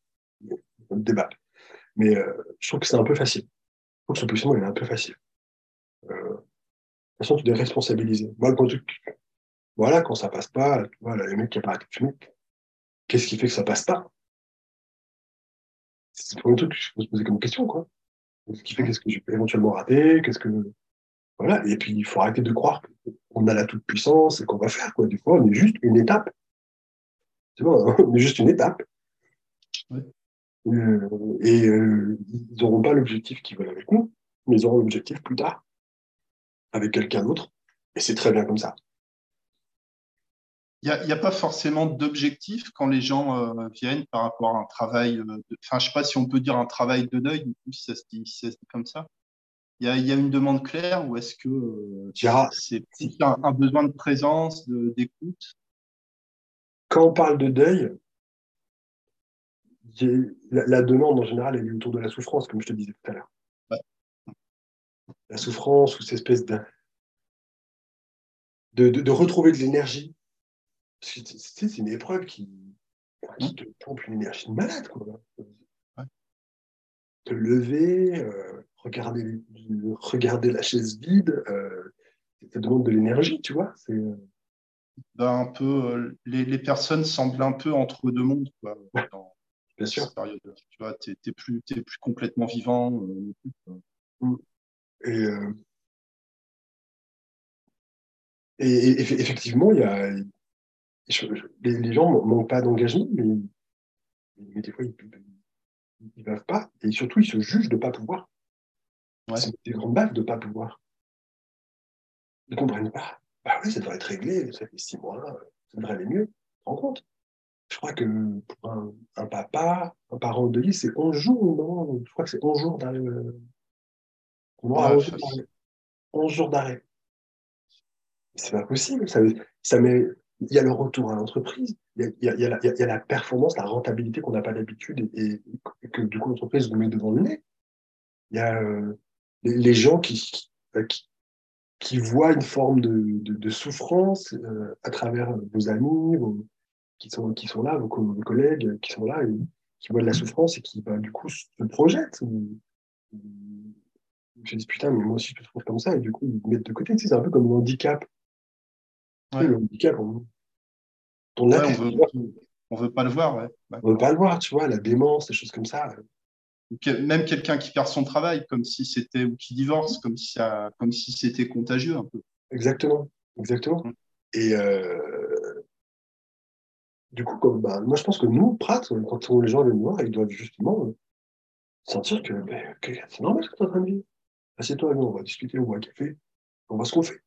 [SPEAKER 2] On débat. Mais euh, je trouve que c'est un peu facile. Je trouve que ce positionnement est un peu facile. de toute façon, tu dois responsabiliser. Moi, quand voilà, quand ça passe pas, voilà, les mecs qui n'ont pas arrêté de fumer, qu'est-ce qui fait que ça passe pas? C'est le premier truc que je peux se poser comme question, quoi. Ce qui fait qu'est-ce que éventuellement raté, qu'est-ce que voilà. Et puis, il faut arrêter de croire qu'on a la toute-puissance et qu'on va faire. Quoi. Des fois, on est juste une étape. C'est bon, *laughs* on est juste une étape. Euh, et euh, ils n'auront pas l'objectif qu'ils veulent avec nous, mais ils auront l'objectif plus tard, avec quelqu'un d'autre. Et c'est très bien comme ça.
[SPEAKER 1] Il n'y a, pas forcément d'objectif quand les gens euh, viennent par rapport à un travail, enfin, je ne sais pas si on peut dire un travail de deuil, si ça se dit comme ça. Il y, a, une demande claire ou est-ce que euh, c'est un, besoin de présence, d'écoute?
[SPEAKER 2] Quand on parle de deuil, la, demande en général est autour de la souffrance, comme je te disais tout à l'heure. La souffrance ou cette espèce de de, retrouver de l'énergie. C'est une épreuve qui, qui te pompe une énergie de malade. Quoi. Te lever, euh, regarder, regarder la chaise vide, euh, ça demande de l'énergie, tu vois. C'est euh,
[SPEAKER 1] ben, un peu, les, les, personnes semblent un peu entre deux mondes. Quoi,
[SPEAKER 2] dans, Bien sûr.
[SPEAKER 1] Période, tu vois, tu n'es plus, plus complètement vivant.
[SPEAKER 2] Mm. Et, et, effectivement, il y a, les, gens ne manquent pas d'engagement, mais, mais, des fois, ils ne peuvent pas. Et surtout, ils se jugent de ne pas pouvoir. C'est des grandes baffes de ne pas pouvoir. Ils ne comprennent pas. Bah oui, ça devrait être réglé, ça fait six mois, ça devrait aller mieux. Tu te rends compte? Je crois que pour un, papa, un parent de lit, c'est 11 jours, non? Je crois que c'est 11 jours d'arrêt. 11 jours d'arrêt. C'est pas possible. Ça, ça met, il y a le retour à l'entreprise, il, il, il, y a la performance, la rentabilité qu'on n'a pas d'habitude et, que du coup l'entreprise vous met devant le nez. Il y a euh, les, gens qui, qui, qui, voient une forme de, de, de souffrance euh, à travers vos amis, qui, sont, qui sont là, vos, collègues qui sont là, et qui voient de la souffrance et qui bah, du coup se projettent. Je dis putain, mais moi aussi je trouve comme ça, et du coup ils mettent de côté. Tu sais, c'est un peu comme le handicap. Le handicap, on,
[SPEAKER 1] on, veut, veut pas le voir, ouais.
[SPEAKER 2] On veut pas le voir, tu vois, la démence, des choses comme ça.
[SPEAKER 1] Même quelqu'un qui perd son travail, comme si c'était, ou qui divorce, comme si, ça, comme si c'était contagieux un peu.
[SPEAKER 2] Exactement, exactement. Mm. Et euh, du coup, comme, bah, moi je pense que nous, Pratt, quand les gens viennent nous voir, ils doivent justement euh, sentir que, ben, c'est normal ce que tu es en train de vivre. Assieds-toi, nous, on va discuter, on boit un café, on voit ce qu'on fait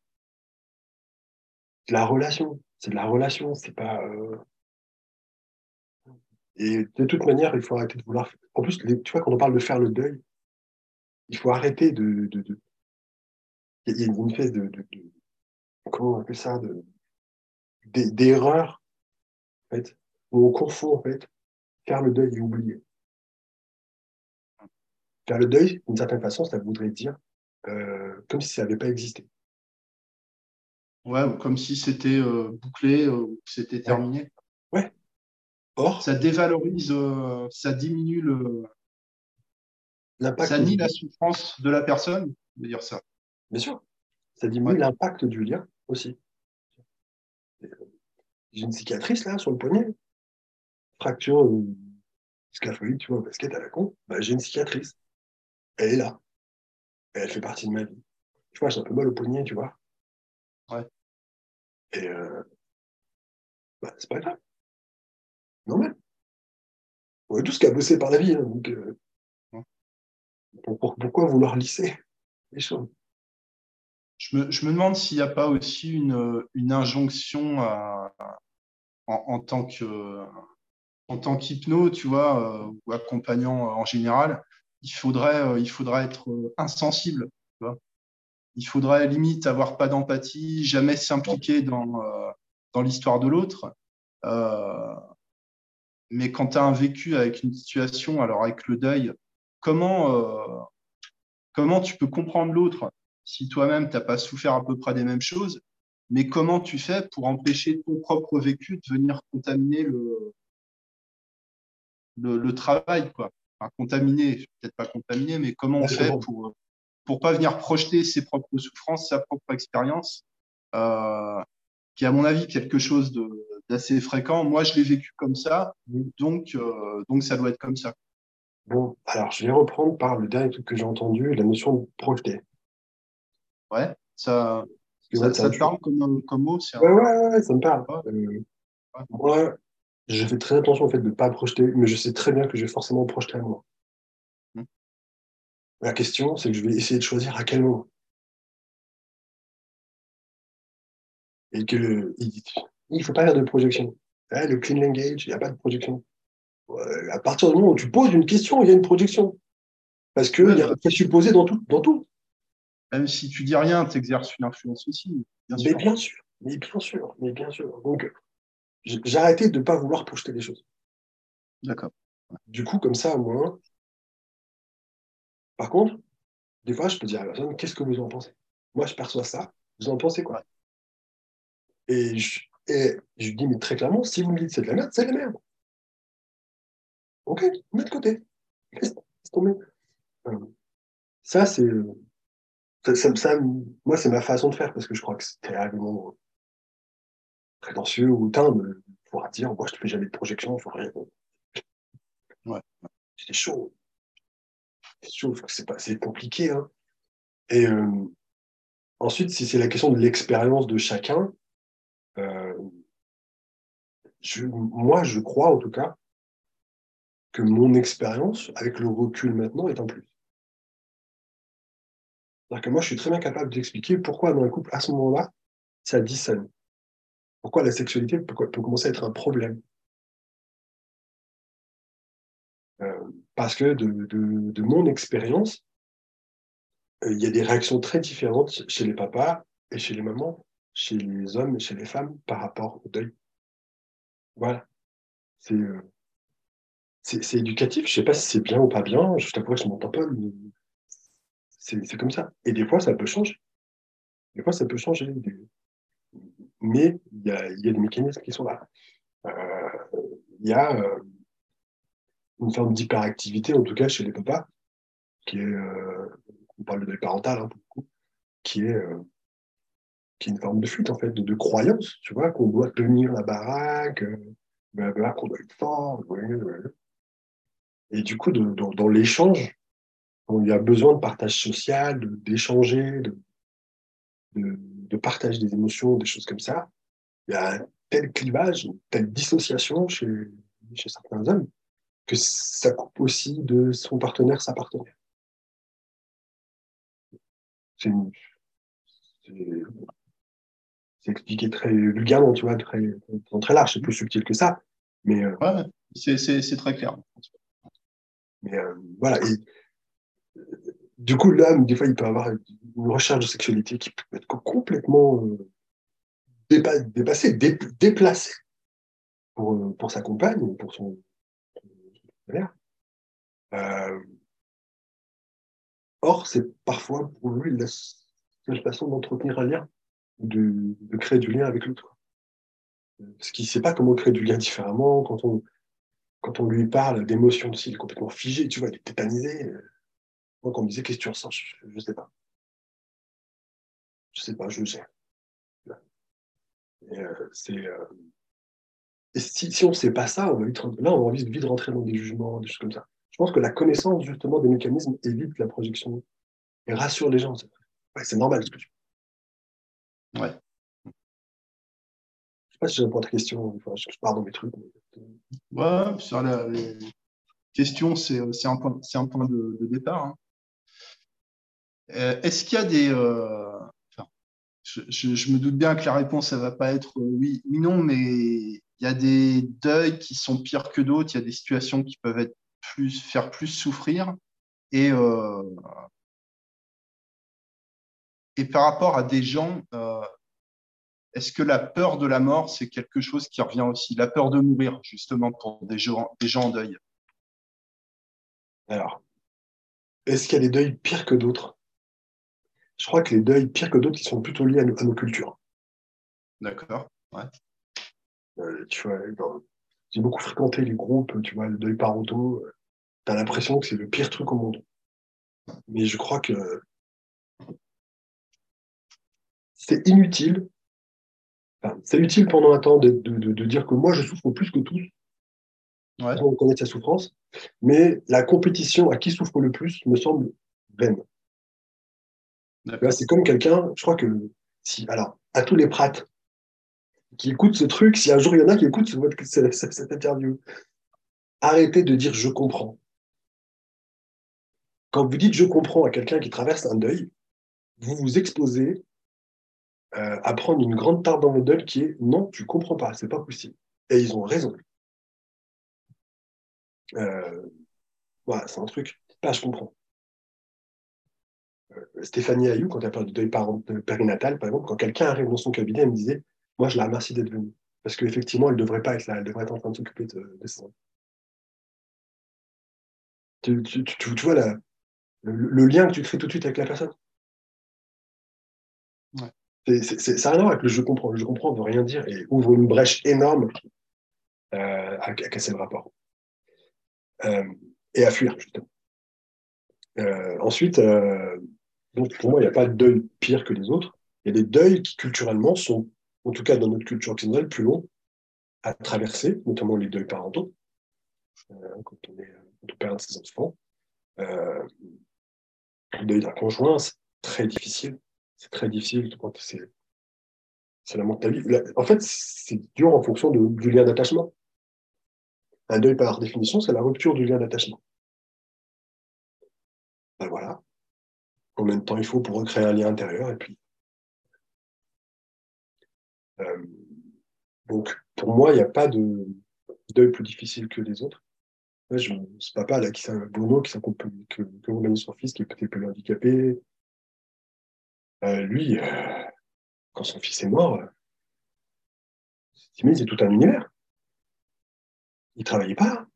[SPEAKER 2] de la relation. C'est de la relation, c'est pas. Euh, et de toute manière, il faut arrêter de vouloir. En plus, tu vois, quand on parle de faire le deuil, il faut arrêter de. de, Il y a une espèce de, Comment on appelle ça D'erreur, en fait, où on confond, en fait, faire le deuil et oublier. Faire le deuil, d'une certaine façon, ça voudrait dire euh, comme si ça n'avait pas existé.
[SPEAKER 1] Ouais, comme si c'était euh, bouclé, euh, c'était terminé.
[SPEAKER 2] Ouais. Or.
[SPEAKER 1] Ça dévalorise, euh, ça diminue le. Ça nie la souffrance de la personne, de dire ça.
[SPEAKER 2] Bien sûr. Ça diminue l'impact du lien aussi. J'ai une cicatrice là sur le poignet. Fracture scaphoïde, tu vois, basket à la con. Bah, j'ai une cicatrice. Elle est là. elle fait partie de ma vie. Tu vois, j'ai un peu mal au poignet, tu vois.
[SPEAKER 1] Ouais.
[SPEAKER 2] Et euh, bah, c'est pas grave. Normal. On est tous bosser par la vie. Hein, donc, euh, pourquoi vouloir lisser les choses?
[SPEAKER 1] Je me, je me, demande s'il n'y a pas aussi une, une injonction à, en, en, tant que en tant qu'hypno, tu vois, euh, ou accompagnant en général, il faudrait, il faudrait être insensible. Tu vois il faudrait limite avoir pas d'empathie, jamais s'impliquer dans, euh, dans l'histoire de l'autre. Euh, mais quand tu as un vécu avec une situation, alors avec le deuil, comment, euh, comment tu peux comprendre l'autre si toi-même tu n'as pas souffert à peu près des mêmes choses mais comment tu fais pour empêcher ton propre vécu de venir contaminer le, le, le travail quoi? Enfin, contaminer, peut-être pas contaminer, mais comment on fait pour, pour pas venir projeter ses propres souffrances, sa propre expérience, euh, qui est à mon avis quelque chose d'assez fréquent. Moi, je l'ai vécu comme ça, donc, euh, donc ça doit être comme ça.
[SPEAKER 2] Bon, alors je vais reprendre par le dernier truc que j'ai entendu, la notion de projeter.
[SPEAKER 1] Ouais, ça, ça, ça, te parle comme, comme mot
[SPEAKER 2] ouais, ouais, ouais, ça me parle. Euh, moi, je fais très attention au fait de ne pas projeter, mais je sais très bien que je vais forcément projeter à moi. La question, c'est que je vais essayer de choisir à quel moment. Et que il ne faut pas faire de projection. le clean language, il n'y a pas de projection. À partir du moment où tu poses une question, il y a une projection. Parce qu'il y a un présupposé dans tout, dans tout.
[SPEAKER 1] Même si tu dis rien, tu exerces une influence aussi.
[SPEAKER 2] Bien mais bien sûr, mais bien sûr, mais bien sûr. Donc, j'ai arrêté de ne pas vouloir projeter les choses.
[SPEAKER 1] D'accord.
[SPEAKER 2] Du coup, comme ça, moi, par contre, des fois, je peux dire à la personne, qu'est-ce que vous en pensez? Moi, je perçois ça. Vous en pensez quoi? Et je, et je lui dis, mais très clairement, si vous me dites c'est de la merde, c'est de la merde. Ok, mets de côté. Laisse tomber. Ça, c'est. Ça, ça, moi, c'est ma façon de faire parce que je crois que c'est terriblement prétentieux ou teint de pouvoir dire moi, je ne fais jamais de projection, je rien.
[SPEAKER 1] Ouais.
[SPEAKER 2] C'est chaud. C'est chaud, c'est pas, c'est compliqué. Hein. Et euh, ensuite, si c'est la question de l'expérience de chacun, je, moi, je crois en tout cas que mon expérience, avec le recul maintenant, est en plus. Moi, je suis très bien capable d'expliquer pourquoi dans un couple, à ce moment-là, ça dissonne. Pourquoi la sexualité peut, commencer à être un problème. Euh, parce que de mon expérience, euh, il y a des réactions très différentes chez les papas et chez les mamans, chez les hommes et chez les femmes par rapport au deuil. Voilà. C'est euh, éducatif. Je sais pas si c'est bien ou pas bien. Je t'avoue que je m'entends pas, mais c'est comme ça. Et des fois, ça peut changer. Des fois, ça peut changer. Mais il y a, y a des mécanismes qui sont là. Euh, il y a euh, une forme d'hyperactivité, en tout cas chez les papas, qui est, euh, on parle de deuil parental, hein, beaucoup, qui est, qui est une forme de fuite, en fait, de, croyance, tu vois, qu'on doit tenir la baraque, qu'on doit être fort. Et du coup, dans l'échange, il y a besoin de partage social, d'échanger, de, de, partage des émotions, des choses comme ça. Il y a un tel clivage, une telle dissociation chez, certains hommes que ça coupe aussi de son partenaire, sa partenaire. Expliqué très vulgairement, tu vois, très, très large, c'est plus subtil que ça. Mais,
[SPEAKER 1] euh, ouais, c'est très clair.
[SPEAKER 2] Mais euh, voilà. Et, du coup, l'homme, des fois, il peut avoir une recherche de sexualité qui peut être complètement euh, dépassée, déplacée pour, euh, pour sa compagne ou pour son, père. or, c'est parfois pour lui la seule façon d'entretenir un lien, de, créer du lien avec l'autre. Parce qu'il ne sait pas comment créer du lien différemment quand on, quand on lui parle d'émotions aussi, il est complètement figé, tu vois, il est tétanisé. Moi, quand on me disait qu'est-ce que tu ressens, je ne sais pas. Je ne sais pas, je gère. Et, euh, euh, Et si, on ne sait pas ça, on va vite, là, on va vite, rentrer dans des jugements, des choses comme ça. Je pense que la connaissance justement des mécanismes évite la projection et rassure les gens. c'est normal ce que tu
[SPEAKER 1] Ouais
[SPEAKER 2] pas si je réponds à ta question. je, pars dans mes trucs.
[SPEAKER 1] Ouais, sur la question, c'est un point, un point de, départ. Hein. Euh, est-ce qu'il y a des. Euh, je, me doute bien que la réponse, ça va pas être oui, oui, non, mais il y a des deuils qui sont pires que d'autres. Il y a des situations qui peuvent être plus, faire plus souffrir. Et, euh, et par rapport à des gens, est-ce que la peur de la mort, c'est quelque chose qui revient aussi? La peur de mourir, justement, pour des gens, des gens en deuil
[SPEAKER 2] Alors, est-ce qu'il y a des deuils pires que d'autres? Je crois que les deuils pires que d'autres, ils sont plutôt liés à nos, cultures.
[SPEAKER 1] D'accord, ouais.
[SPEAKER 2] Euh, tu vois, j'ai beaucoup fréquenté les groupes, tu vois, le deuil parentaux. Tu as l'impression que c'est le pire truc au monde. Mais je crois que c'est inutile c'est utile pendant un temps de, dire que moi, je souffre plus que tous. Ouais. On connaît sa souffrance. Mais la compétition à qui souffre le plus me semble vaine. C'est comme quelqu'un, je crois que si, alors, à tous les prates qui écoutent ce truc, si un jour il y en a qui écoutent cette, cette interview, arrêtez de dire je comprends. Quand vous dites je comprends à quelqu'un qui traverse un deuil, vous vous exposez euh, à prendre une grande part dans le deuil qui est non, tu comprends pas, c'est pas possible. Et ils ont raison. Euh, voilà, c'est un truc. Pas, je comprends. Euh, Stéphanie Ayou, quand elle parle de deuil périnatal, par exemple, quand quelqu'un arrive dans son cabinet, elle me disait Moi, je la remercie d'être venue. Parce qu'effectivement, elle ne devrait pas être là, elle devrait être en train de s'occuper de, ça. Tu, vois le, lien que tu crées tout de suite avec la personne? Ça n'a rien à je comprends. Je comprends ne veut rien dire et ouvre une brèche énorme euh, à, casser le rapport. Euh, et à fuir, justement. Euh, ensuite, donc pour moi, il n'y a pas de deuil pire que les autres. Il y a des deuils qui, culturellement, sont, en tout cas dans notre culture occidentale, plus longs à traverser, notamment les deuils parentaux, quand, on est, quand on perd ses enfants. le deuil d'un conjoint, c'est très difficile. C'est très difficile. C'est, c'est la mentalité. En fait, c'est dur en fonction du lien d'attachement. Un deuil, par définition, c'est la rupture du lien d'attachement. Ben voilà. Combien de temps il faut pour recréer un lien intérieur et puis. Euh, donc, pour moi, il n'y a pas de deuil plus difficile que les autres. ce papa là, qui un Bruno, qui s'accompagne, que, que son fils, qui est peut-être plus handicapé, euh, lui, euh, quand son fils est mort, c'est tout un univers. Il travaillait pas.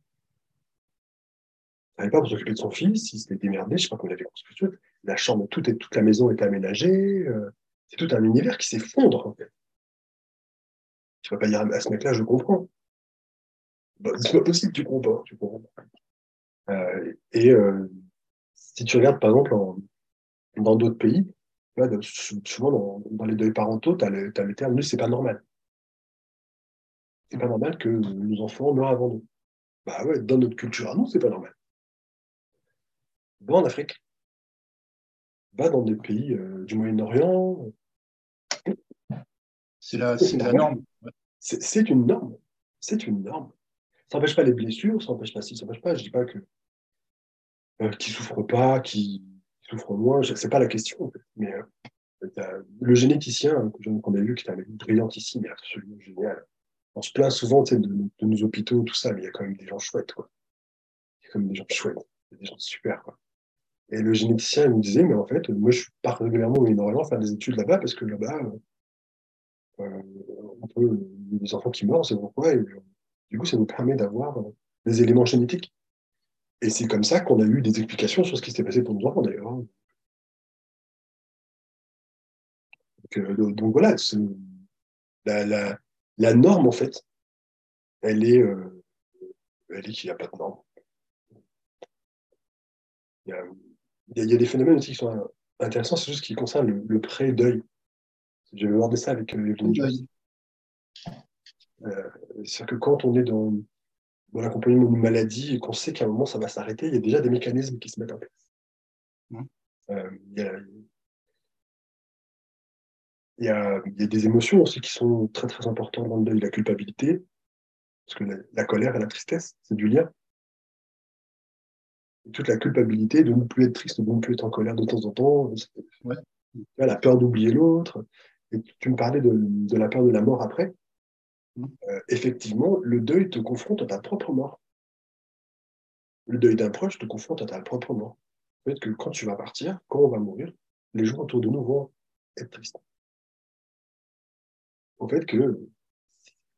[SPEAKER 2] Il travaillait pas pour s'occuper de son fils, il s'était démerdé, je sais pas comment il avait construit. La chambre, toute, toute la maison est aménagée. Euh, c'est tout un univers qui s'effondre, en fait. Tu vas pas dire à ce mec-là, je comprends. Bah, c'est pas possible, tu comprends. Tu comprends. Euh, et euh, si tu regardes, par exemple, dans d'autres pays, souvent dans, les deuils parentaux, tu as, le terme, c'est pas normal c'est pas normal que nos enfants meurent avant nous. Bah ouais, dans notre culture à nous, c'est pas normal. Va en Afrique. Va dans des pays euh, du Moyen-Orient.
[SPEAKER 1] C'est la, norme.
[SPEAKER 2] C'est une norme. C'est une norme. Ça n'empêche pas les blessures, ça n'empêche pas si, ça n'empêche pas. Je dis pas que euh, qui souffrent pas, qui souffrent moins, c'est pas la question. Mais euh, le généticien qu'on a vu, qui est un brillantissime et absolument génial, on se plaint souvent de, nos hôpitaux, tout ça, mais il y a quand même des gens chouettes, quoi. Il y a quand même des gens chouettes, des gens super, quoi. Et le généticien, il me disait, mais en fait, moi, je pars régulièrement au Moyen-Orient faire des études là-bas, parce que là-bas, euh, euh on peut, il y a des enfants qui meurent, c'est pourquoi, et du coup, ça nous permet d'avoir des éléments génétiques. Et c'est comme ça qu'on a eu des explications sur ce qui s'est passé pour nos enfants, d'ailleurs. Donc, euh, donc voilà, la, la, la norme, en fait, elle est, euh, elle est qu'il n'y a pas de norme. Il y, a, il y, a, des phénomènes aussi qui sont intéressants, c'est juste qui concerne le, le pré-deuil. J'avais abordé ça avec euh, Evelyne euh, C'est que quand on est dans, dans l'accompagnement d'une maladie et qu'on sait qu'à un moment ça va s'arrêter, il y a déjà des mécanismes qui se mettent en place. Mmh. Euh, il y a, il y, a, des émotions aussi qui sont très très importantes dans le deuil, la culpabilité, parce que la, colère et la tristesse, c'est du lien. toute la culpabilité de ne plus être triste, de ne plus être en colère de temps en temps, la peur d'oublier l'autre. Et tu me parlais de, la peur de la mort après. Euh, effectivement, le deuil te confronte à ta propre mort. Le deuil d'un proche te confronte à ta propre mort. Fait, que quand tu vas partir, quand on va mourir, les gens autour de nous vont être tristes au fait que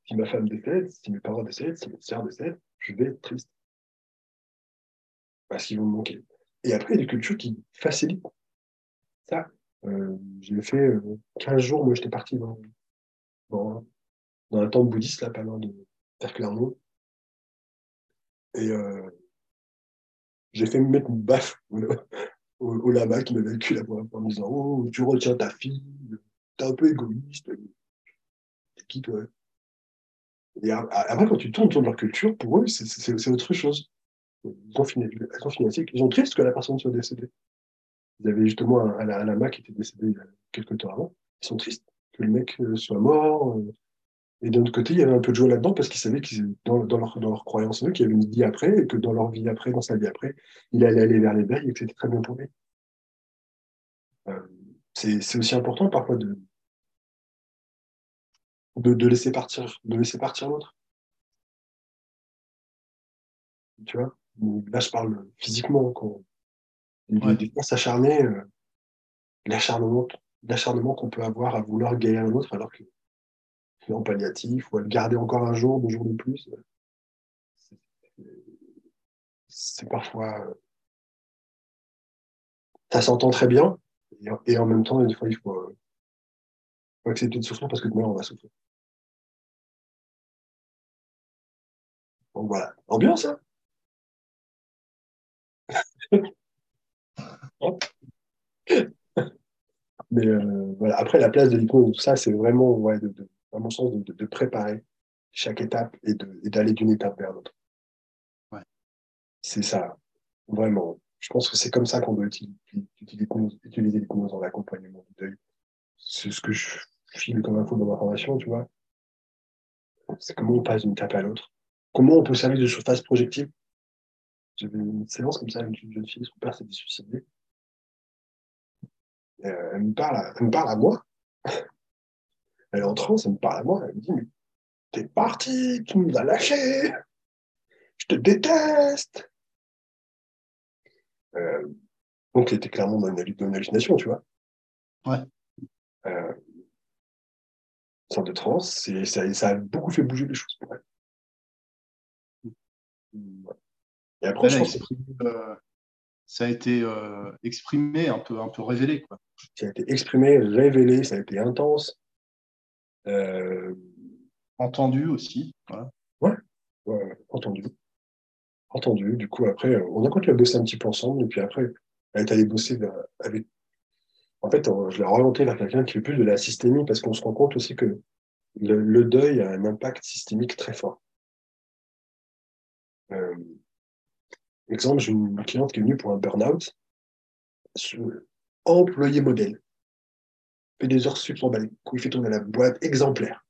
[SPEAKER 2] si ma femme décède, si mes parents décèdent, si mes soeurs décèdent, je vais être triste. Parce qu'ils vont me manquer. Et après, il y a des cultures qui facilitent ça. Euh, j'ai fait euh, 15 jours, moi j'étais parti dans, dans, dans, un temple bouddhiste, là, pas loin de Terre Clermont. Et euh, j'ai fait me mettre une baffe *laughs* au, lama qui m'avait vécu là en me disant Oh, tu retiens ta fille, t'es un peu égoïste qui Et après, quand tu tournes de leur culture, pour eux, c'est autre chose. Ils ont fini, ils Ils triste que la personne soit décédée. Ils avaient justement un, un, lama qui était décédé il y a quelques temps avant. Ils sont tristes que le mec euh, soit mort. Et d'un autre côté, il y avait un peu de joie là-dedans parce qu'ils savaient qu'ils, dans, dans, leur, dans leur croyance, qu'il y avait une vie après et que dans leur vie après, dans sa vie après, il allait aller vers les veilles et que c'était très bien pour lui. Euh, c'est aussi important parfois de, de, laisser partir, de laisser partir l'autre. Tu vois? Là, je parle physiquement. Quand des, fois s'acharner, euh, l'acharnement, l'acharnement qu'on peut avoir à vouloir guérir l'autre alors que c'est en palliatif ou à le garder encore un jour, deux jours de plus. C'est parfois. Ça s'entend très bien et, en même temps, des fois, il faut, faut accepter de souffrir parce que demain, on va souffrir. Donc voilà. Ambiance, hein *laughs* Mais euh, voilà. Après, la place de l'hypnose, tout ça, c'est vraiment, ouais, de, à mon sens, de, de préparer chaque étape et d'aller d'une étape vers l'autre.
[SPEAKER 1] Ouais.
[SPEAKER 2] C'est ça, vraiment. Je pense que c'est comme ça qu'on doit utiliser, utiliser l'hypnose dans l'accompagnement du deuil. C'est ce que je file comme info dans ma formation, tu vois. C'est comment on passe d'une étape à l'autre. Comment on peut servir de surface projective. J'avais une séance comme ça avec une jeune fille, son père s'était suicidé. Euh, elle, me parle à, elle me parle à moi. Elle est en transe, elle me parle à moi. Elle me dit, mais t'es parti, tu nous as lâchés. Je te déteste. Euh, donc, elle était clairement dans une, dans une hallucination, tu vois.
[SPEAKER 1] Ouais.
[SPEAKER 2] Euh, sorte de transe, ça, ça a beaucoup fait bouger les choses pour elle. Et après, je pense
[SPEAKER 1] exprimé, euh, ça a été euh, exprimé, un peu, un peu révélé. Quoi.
[SPEAKER 2] ça a été exprimé, révélé, ça a été intense. Euh,
[SPEAKER 1] Entendu aussi. Voilà.
[SPEAKER 2] ouais, entendu. Entendu. Du coup, après, on a continué à bosser un petit peu ensemble. Et puis après, elle est allée bosser avec. En fait, je l'ai orienté vers quelqu'un qui fait plus de la systémie parce qu'on se rend compte aussi que le, deuil a un impact systémique très fort. Euh, exemple, j'ai une cliente qui est venue pour un burn-out, employé modèle. Fait des heures sup s'en bat les couilles, fait tourner la boîte, exemplaire.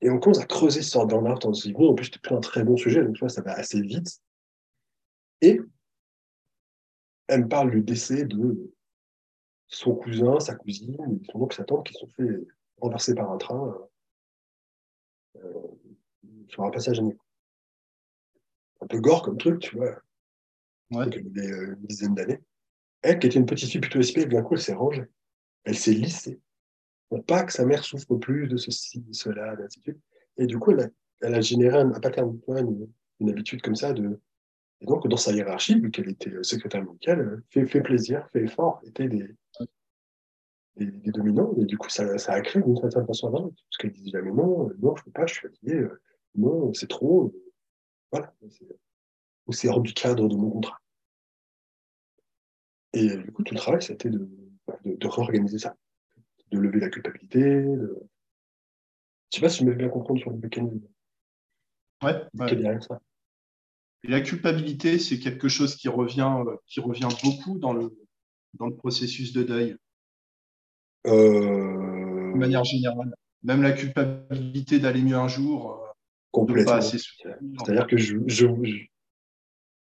[SPEAKER 2] Et on commence à creuser ce sort de burn-out en se bon, en plus, c'était plus un très bon sujet, donc tu vois, ça va assez vite. Et elle me parle du décès de son cousin, sa cousine, son oncle, sa tante qui se sont fait renverser par un train euh, sur un passage à niveau. Un peu gore comme truc, tu vois.
[SPEAKER 1] Ouais.
[SPEAKER 2] Donc, euh, une dizaine d'années. Elle, qui était une petite fille plutôt espèce, d'un coup, elle s'est rangée. Elle s'est lissée. Pour pas que sa mère souffre plus de ceci, de cela, de. Et du coup, elle a, généré un, un pattern, une, une habitude comme ça. Et donc, dans sa hiérarchie, vu qu'elle était euh, secrétaire médicale, euh, fait, plaisir, fait effort, était des, dominants. Et du coup, ça, a créé d'une certaine façon avant. Parce qu'elle disait jamais non, euh, non, je peux pas, je suis fatigué, euh, non, c'est trop. voilà. Ou c'est hors du cadre de mon contrat. Et du coup, tout le travail, c'était de, de, de réorganiser ça, de lever la culpabilité. De... Je sais pas si je me fais bien comprendre sur le mécanisme
[SPEAKER 1] Ouais, ouais.
[SPEAKER 2] derrière ça.
[SPEAKER 1] La culpabilité, c'est quelque chose qui revient, euh, qui revient beaucoup dans le, dans le processus de deuil,
[SPEAKER 2] Euh,
[SPEAKER 1] de manière générale. Même la culpabilité d'aller mieux un jour, euh,
[SPEAKER 2] complètement. C'est-à-dire que je, je, je-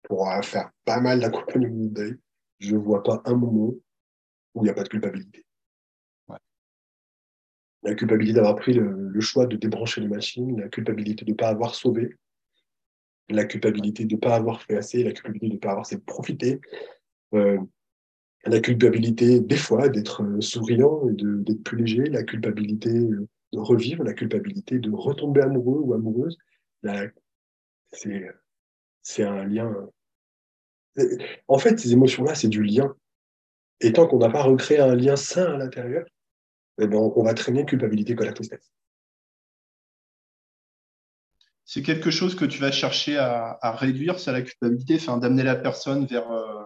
[SPEAKER 2] pour faire pas mal d'accompagnement de deuil, je vois pas un moment où il n'y a pas de culpabilité.
[SPEAKER 1] Ouais.
[SPEAKER 2] La culpabilité d'avoir pris le, le choix de débrancher les machines, la culpabilité de ne pas avoir sauvé, la culpabilité de ne pas avoir fait assez, la culpabilité de ne pas avoir assez profité, euh, la culpabilité des fois d'être euh, souriant et d'être plus léger, la culpabilité euh, de revivre, la culpabilité de retomber amoureux ou amoureuse. C'est un lien. En fait, ces émotions-là, c'est du lien. Et tant qu'on n'a pas recréé un lien sain à l'intérieur, eh ben, on, va traîner culpabilité que la tristesse.
[SPEAKER 1] C'est quelque chose que tu vas chercher à, à réduire, ça, la culpabilité, enfin, d'amener la personne vers, euh,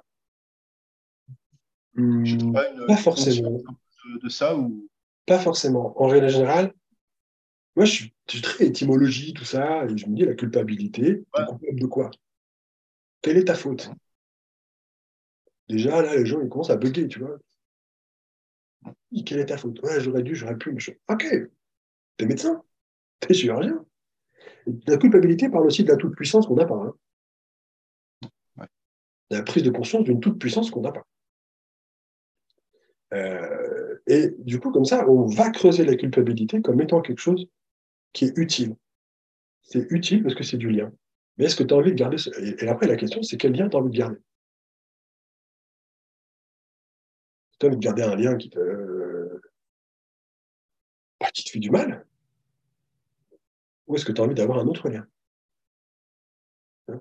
[SPEAKER 1] je sais
[SPEAKER 2] Hmm,
[SPEAKER 1] pas, une,
[SPEAKER 2] pas forcément.
[SPEAKER 1] de, de ça ou?
[SPEAKER 2] Pas forcément. En règle générale, moi, je suis, je suis très étymologie, tout ça, et je me dis la culpabilité,
[SPEAKER 1] Ouais.
[SPEAKER 2] coupable de quoi? Quelle est ta faute? Déjà, là, les gens, ils commencent à bugger, tu vois. Quelle est ta faute? Ouais, j'aurais dû, j'aurais pu, je... Ok, t'es médecin, *laughs* t'es chirurgien? Et la culpabilité parle aussi de la toute-puissance qu'on n'a pas. hein.
[SPEAKER 1] Ouais.
[SPEAKER 2] La prise de conscience d'une toute-puissance qu'on n'a pas. Euh, et du coup, comme ça, on va creuser la culpabilité comme étant quelque chose qui est utile. C'est utile parce que c'est du lien. Mais est-ce que tu as envie de garder ce... Et et après, la question, c'est quel lien tu as envie de garder? De garder un lien qui te, bah, qui te fait du mal, ou est-ce que tu as envie d'avoir un autre lien? Hein?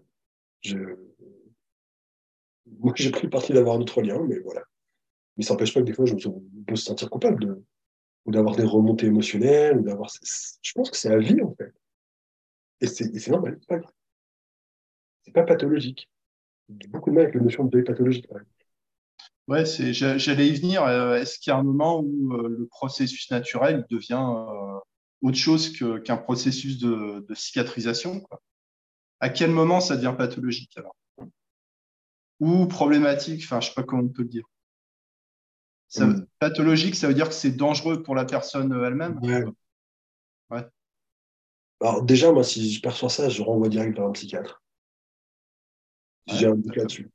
[SPEAKER 2] Moi, j'ai pris le parti d'avoir un autre lien, mais voilà. Mais ça n'empêche pas que des fois, je me peux se sentir coupable de, ou d'avoir des remontées émotionnelles, ou d'avoir. Je pense que c'est la vie, en fait. Et c'est normal, c'est pas. C'est pas pathologique. Beaucoup de mal avec la notion de deuil pathologique.
[SPEAKER 1] Ouais, j'allais y venir. Euh, est-ce qu'il y a un moment où euh, le processus naturel devient euh, autre chose qu'un processus de, cicatrisation À quel moment ça devient pathologique alors? Ou problématique, enfin, je sais pas comment on peut le dire. Hmm. Pathologique, ça veut dire que c'est dangereux pour la personne elle-même?
[SPEAKER 2] Ouais. Alors déjà, moi, si je perçois ça, je renvoie direct vers un psychiatre. J'ai un doute là-dessus.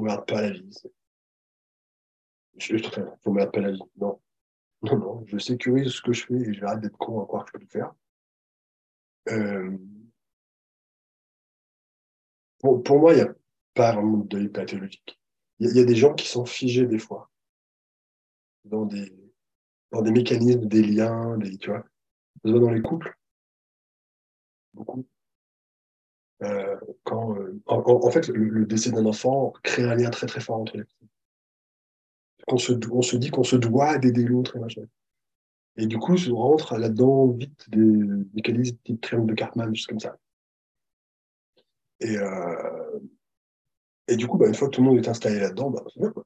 [SPEAKER 2] On regarde pas la vie. Je, faut regarde pas la vie. Non. Non, non, je sécurise ce que je fais et arrêter d'être con à croire que je peux le faire. Euh, pour, moi, il n'y a pas vraiment de deuil pathologique. Il y, a des gens qui sont figés des fois dans des, dans des mécanismes, des liens, des, tu vois. Dans les couples, beaucoup. Euh, quand, euh, en, fait, le, décès d'un enfant crée un lien très très fort entre les personnes. On se, on se dit qu'on se doit d'aider l'autre et machin. Et du coup, on rentre là-dedans vite des mécanismes type triangle de Cartman, juste comme ça. Et, euh, et du coup, bah, une fois que tout le monde est installé là-dedans, bah, c'est bien, quoi.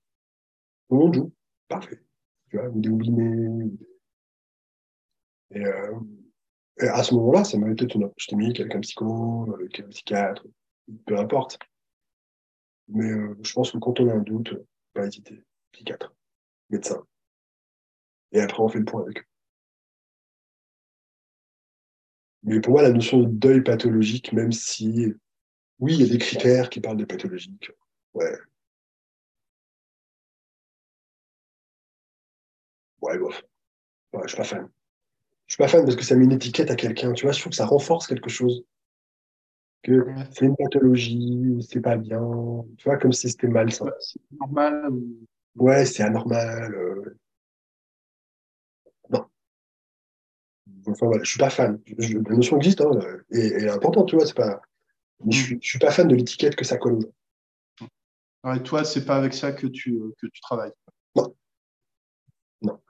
[SPEAKER 2] Tout le monde joue. Parfait. Tu vois, ou des oublimés. Et, euh, et à ce moment-là, ça m'a été ton approche chimique avec un psycho, avec un psychiatre, peu importe. Mais euh, je pense que quand on a un doute, pas hésiter. Psychiatre, médecin. Et après, on fait le point avec eux. Mais pour moi, la notion de deuil pathologique, même si, oui, il y a des critères qui parlent de pathologique, ouais. Ouais, bof. Ouais, je suis pas fan. Je suis pas fan parce que ça met une étiquette à quelqu'un, tu vois, je trouve que ça renforce quelque chose. Que c'est une pathologie, c'est pas bien, tu vois, comme si c'était mal, ça.
[SPEAKER 1] C'est normal.
[SPEAKER 2] Ouais, c'est anormal. Euh. Non. Enfin, voilà, je suis pas fan. la notion existe, hein, et, elle est importante, tu vois, c'est pas. Mais je, mm. suis, suis pas fan de l'étiquette que ça colle
[SPEAKER 1] gens. toi, c'est pas avec ça que tu, que tu travailles.
[SPEAKER 2] Non. Non.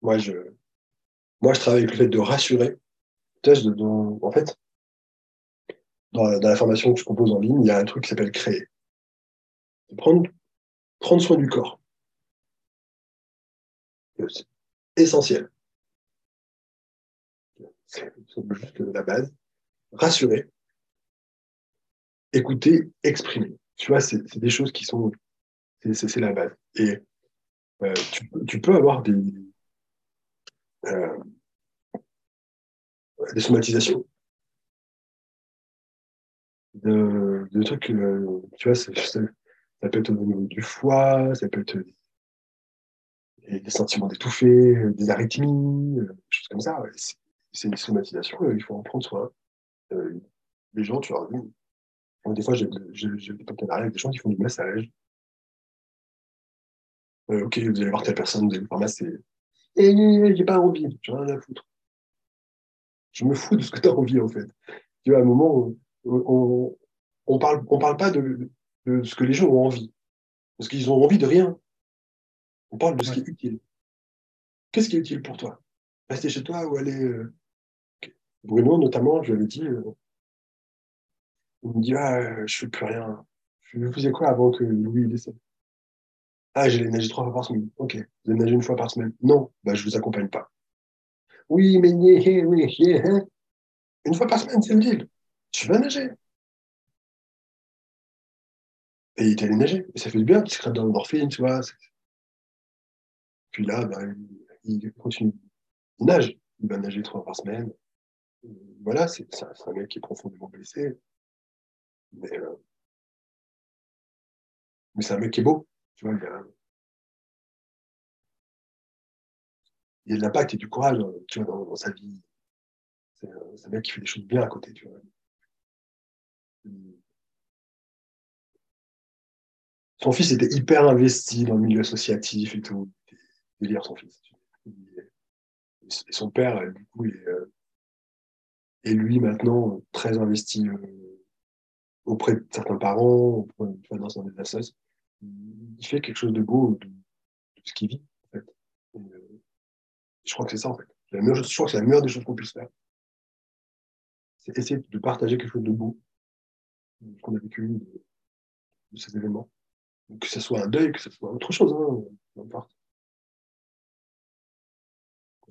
[SPEAKER 2] Moi, je, moi, je travaille avec le fait de rassurer. en fait, dans la, formation que je propose en ligne, il y a un truc qui s'appelle créer. Prendre, prendre soin du corps. C'est essentiel. C'est juste la base. Rassurer, écouter, exprimer. Tu vois, c'est des choses qui sont. C'est la base. Et euh, tu, peux avoir des, euh, des somatisations. De, trucs, euh, tu vois, ça, peut être au niveau du foie, ça peut être des, sentiments d'étouffer, des arythmies, euh, des choses comme ça. C'est une somatisation, il faut en prendre soin. les gens, tu leur dis, des fois, j'ai des partenariats avec des gens qui font du massage. ok, vous allez voir telle personne, vous allez voir masser et j'ai pas envie, j'ai rien à foutre. Je me fous de ce que tu as envie, en fait. Tu vois, à un moment, on, on, parle, on parle pas de, de, ce que les gens ont envie. Parce qu'ils ont envie de rien. On parle de ce qui est utile. Qu'est-ce qui est utile pour toi? Rester chez toi ou aller. Euh, Bruno, notamment, je lui avais dit, euh, il me dit Ah, je fais plus rien. Je faisais quoi avant que Louis décède? Ah, j'ai nagé trois fois par semaine. Ok. Vous avez nagé une fois par semaine. Non, bah, je ne vous accompagne pas. Oui, mais *laughs* oui, hein. une fois par semaine, c'est utile. Tu vas nager. Et il est allé nager. Et ça fait du bien, se crée dans l'endorphine, tu vois. Puis là, bah, il continue. Il nage. Il va nager trois fois par semaine. Voilà, c'est un mec qui est profondément blessé. Mais, euh, mais c'est un mec qui est beau. Tu vois, il y a, il y a de l'impact et du courage tu vois, dans, sa vie. C'est un mec qui fait des choses bien à côté, tu vois. Son fils était hyper investi dans le milieu associatif et tout. Délire, son fils. Et son père, du coup, est, euh, et lui maintenant très investi euh, auprès de certains parents, dans des associations il fait quelque chose de beau de, ce qu'il vit, en fait. Je crois que c'est ça, en fait. Je crois que c'est la meilleure des choses qu'on puisse faire. C'est essayer de partager quelque chose de beau, qu'on a vécu, de, de ces événements. Que ce soit un deuil, que ce soit autre chose, hein.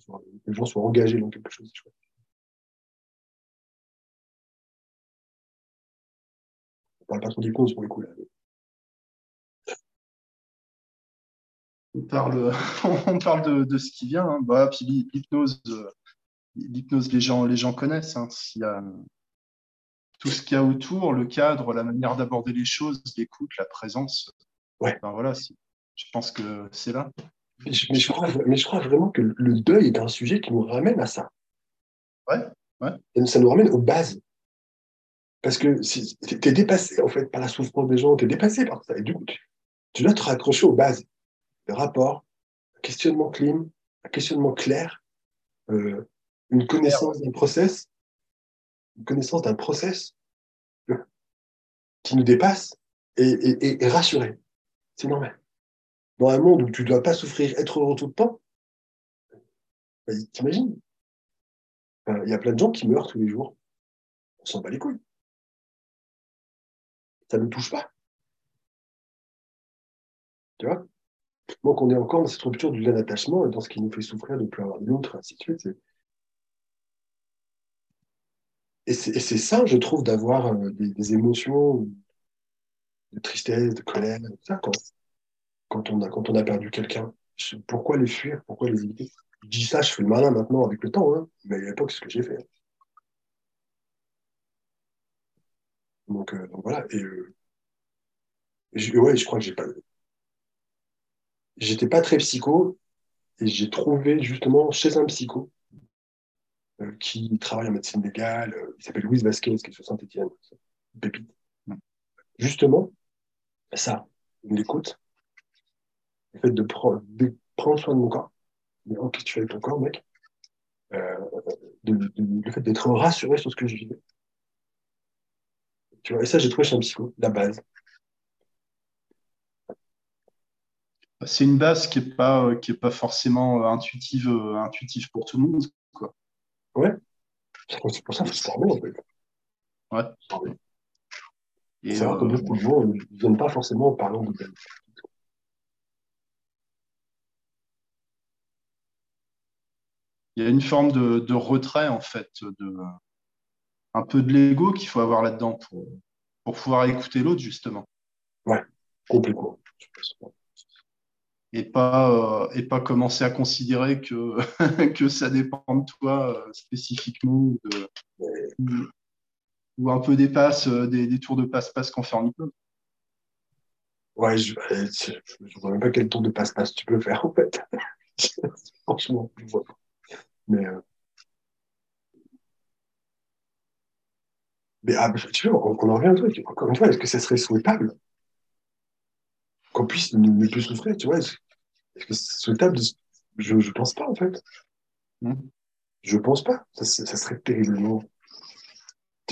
[SPEAKER 2] Que les gens soient engagés dans quelque chose, je crois. On parle pas trop d'hypnose pour les coups, là.
[SPEAKER 1] On parle, *laughs* on parle de, de, ce qui vient. Hein. Bah, puis l'hypnose, euh, l'hypnose, les gens, les gens connaissent. Hein. S'il y a tout ce qu'il y a autour, le cadre, la manière d'aborder les choses, l'écoute, la présence.
[SPEAKER 2] Ouais.
[SPEAKER 1] Ben voilà, je pense que c'est là.
[SPEAKER 2] Mais je, mais, je crois, mais je, crois, vraiment que le deuil est un sujet qui nous ramène à ça.
[SPEAKER 1] Ouais, ouais.
[SPEAKER 2] Et ça nous ramène aux bases. Parce que si, tu es dépassé, en fait, par la souffrance des gens, tu es dépassé par ça. Et du coup, tu, tu dois te raccrocher aux bases. Le rapport, un questionnement clean, un questionnement clair, euh, une connaissance d'un process, une connaissance d'un process qui nous dépasse et, et, et rassurer. C'est normal. Dans un monde où tu ne dois pas souffrir, être heureux tout le temps, bah, t'imagines Il y a plein de gens qui meurent tous les jours. On s'en bat les couilles. Ça ne nous touche pas. Tu vois? Donc on est encore dans cette rupture du lien d'attachement et dans ce qui nous fait souffrir de ne plus avoir de l'autre, ainsi de suite. Et c'est ça, je trouve, d'avoir euh, des, émotions de tristesse, de colère, ça, quand, on, a, quand on a perdu quelqu'un. Pourquoi les fuir? Pourquoi les éviter? Je dis ça, je fais le malin maintenant avec le temps, hein, mais à l'époque, c'est ce que j'ai fait. Donc, euh, voilà. Et, euh, je, ouais, je crois que j'ai pas. J'étais pas très psycho et j'ai trouvé justement chez un psycho euh, qui travaille en médecine légale, euh, il s'appelle Louise Vasquez, qui est sur Saint-Etienne, pépite. Justement, ça, l'écoute, le fait de, prendre, de prendre soin de mon corps, mais oh, qu'est-ce que tu fais avec ton corps, mec euh, de, de, Le fait d'être rassuré sur ce que je vivais. Tu vois, et ça, j'ai trouvé chez un psycho, la base.
[SPEAKER 1] C'est une base qui n'est pas, qui est pas forcément intuitive, intuitive pour tout le monde. Quoi.
[SPEAKER 2] Ouais. C'est pour ça qu'il faut se former, en fait.
[SPEAKER 1] Ouais.
[SPEAKER 2] Et c'est vrai que beaucoup de gens ne viennent pas forcément en parlant de
[SPEAKER 1] Il y a une forme de, de retrait, en fait, de, un peu de l'ego qu'il faut avoir là-dedans pour, pour pouvoir écouter l'autre, justement.
[SPEAKER 2] Ouais, complètement
[SPEAKER 1] et pas, euh, et pas commencer à considérer que, *laughs* que ça dépend de toi euh, spécifiquement ou, un peu euh, des, des tours de passe-passe qu'on fait en.
[SPEAKER 2] Ouais, je ne vois même pas quel tour de passe-passe tu peux faire en fait. *laughs* Franchement, je vois pas. Mais. Mais ah, tu vois, on, en revient un truc. Encore une fois, est-ce que ça serait souhaitable? Qu'on puisse ne, plus souffrir, tu vois Est-ce que c'est souhaitable Je ne pense pas, en fait. Je hmm. Je pense pas. Ça, ça, serait terriblement.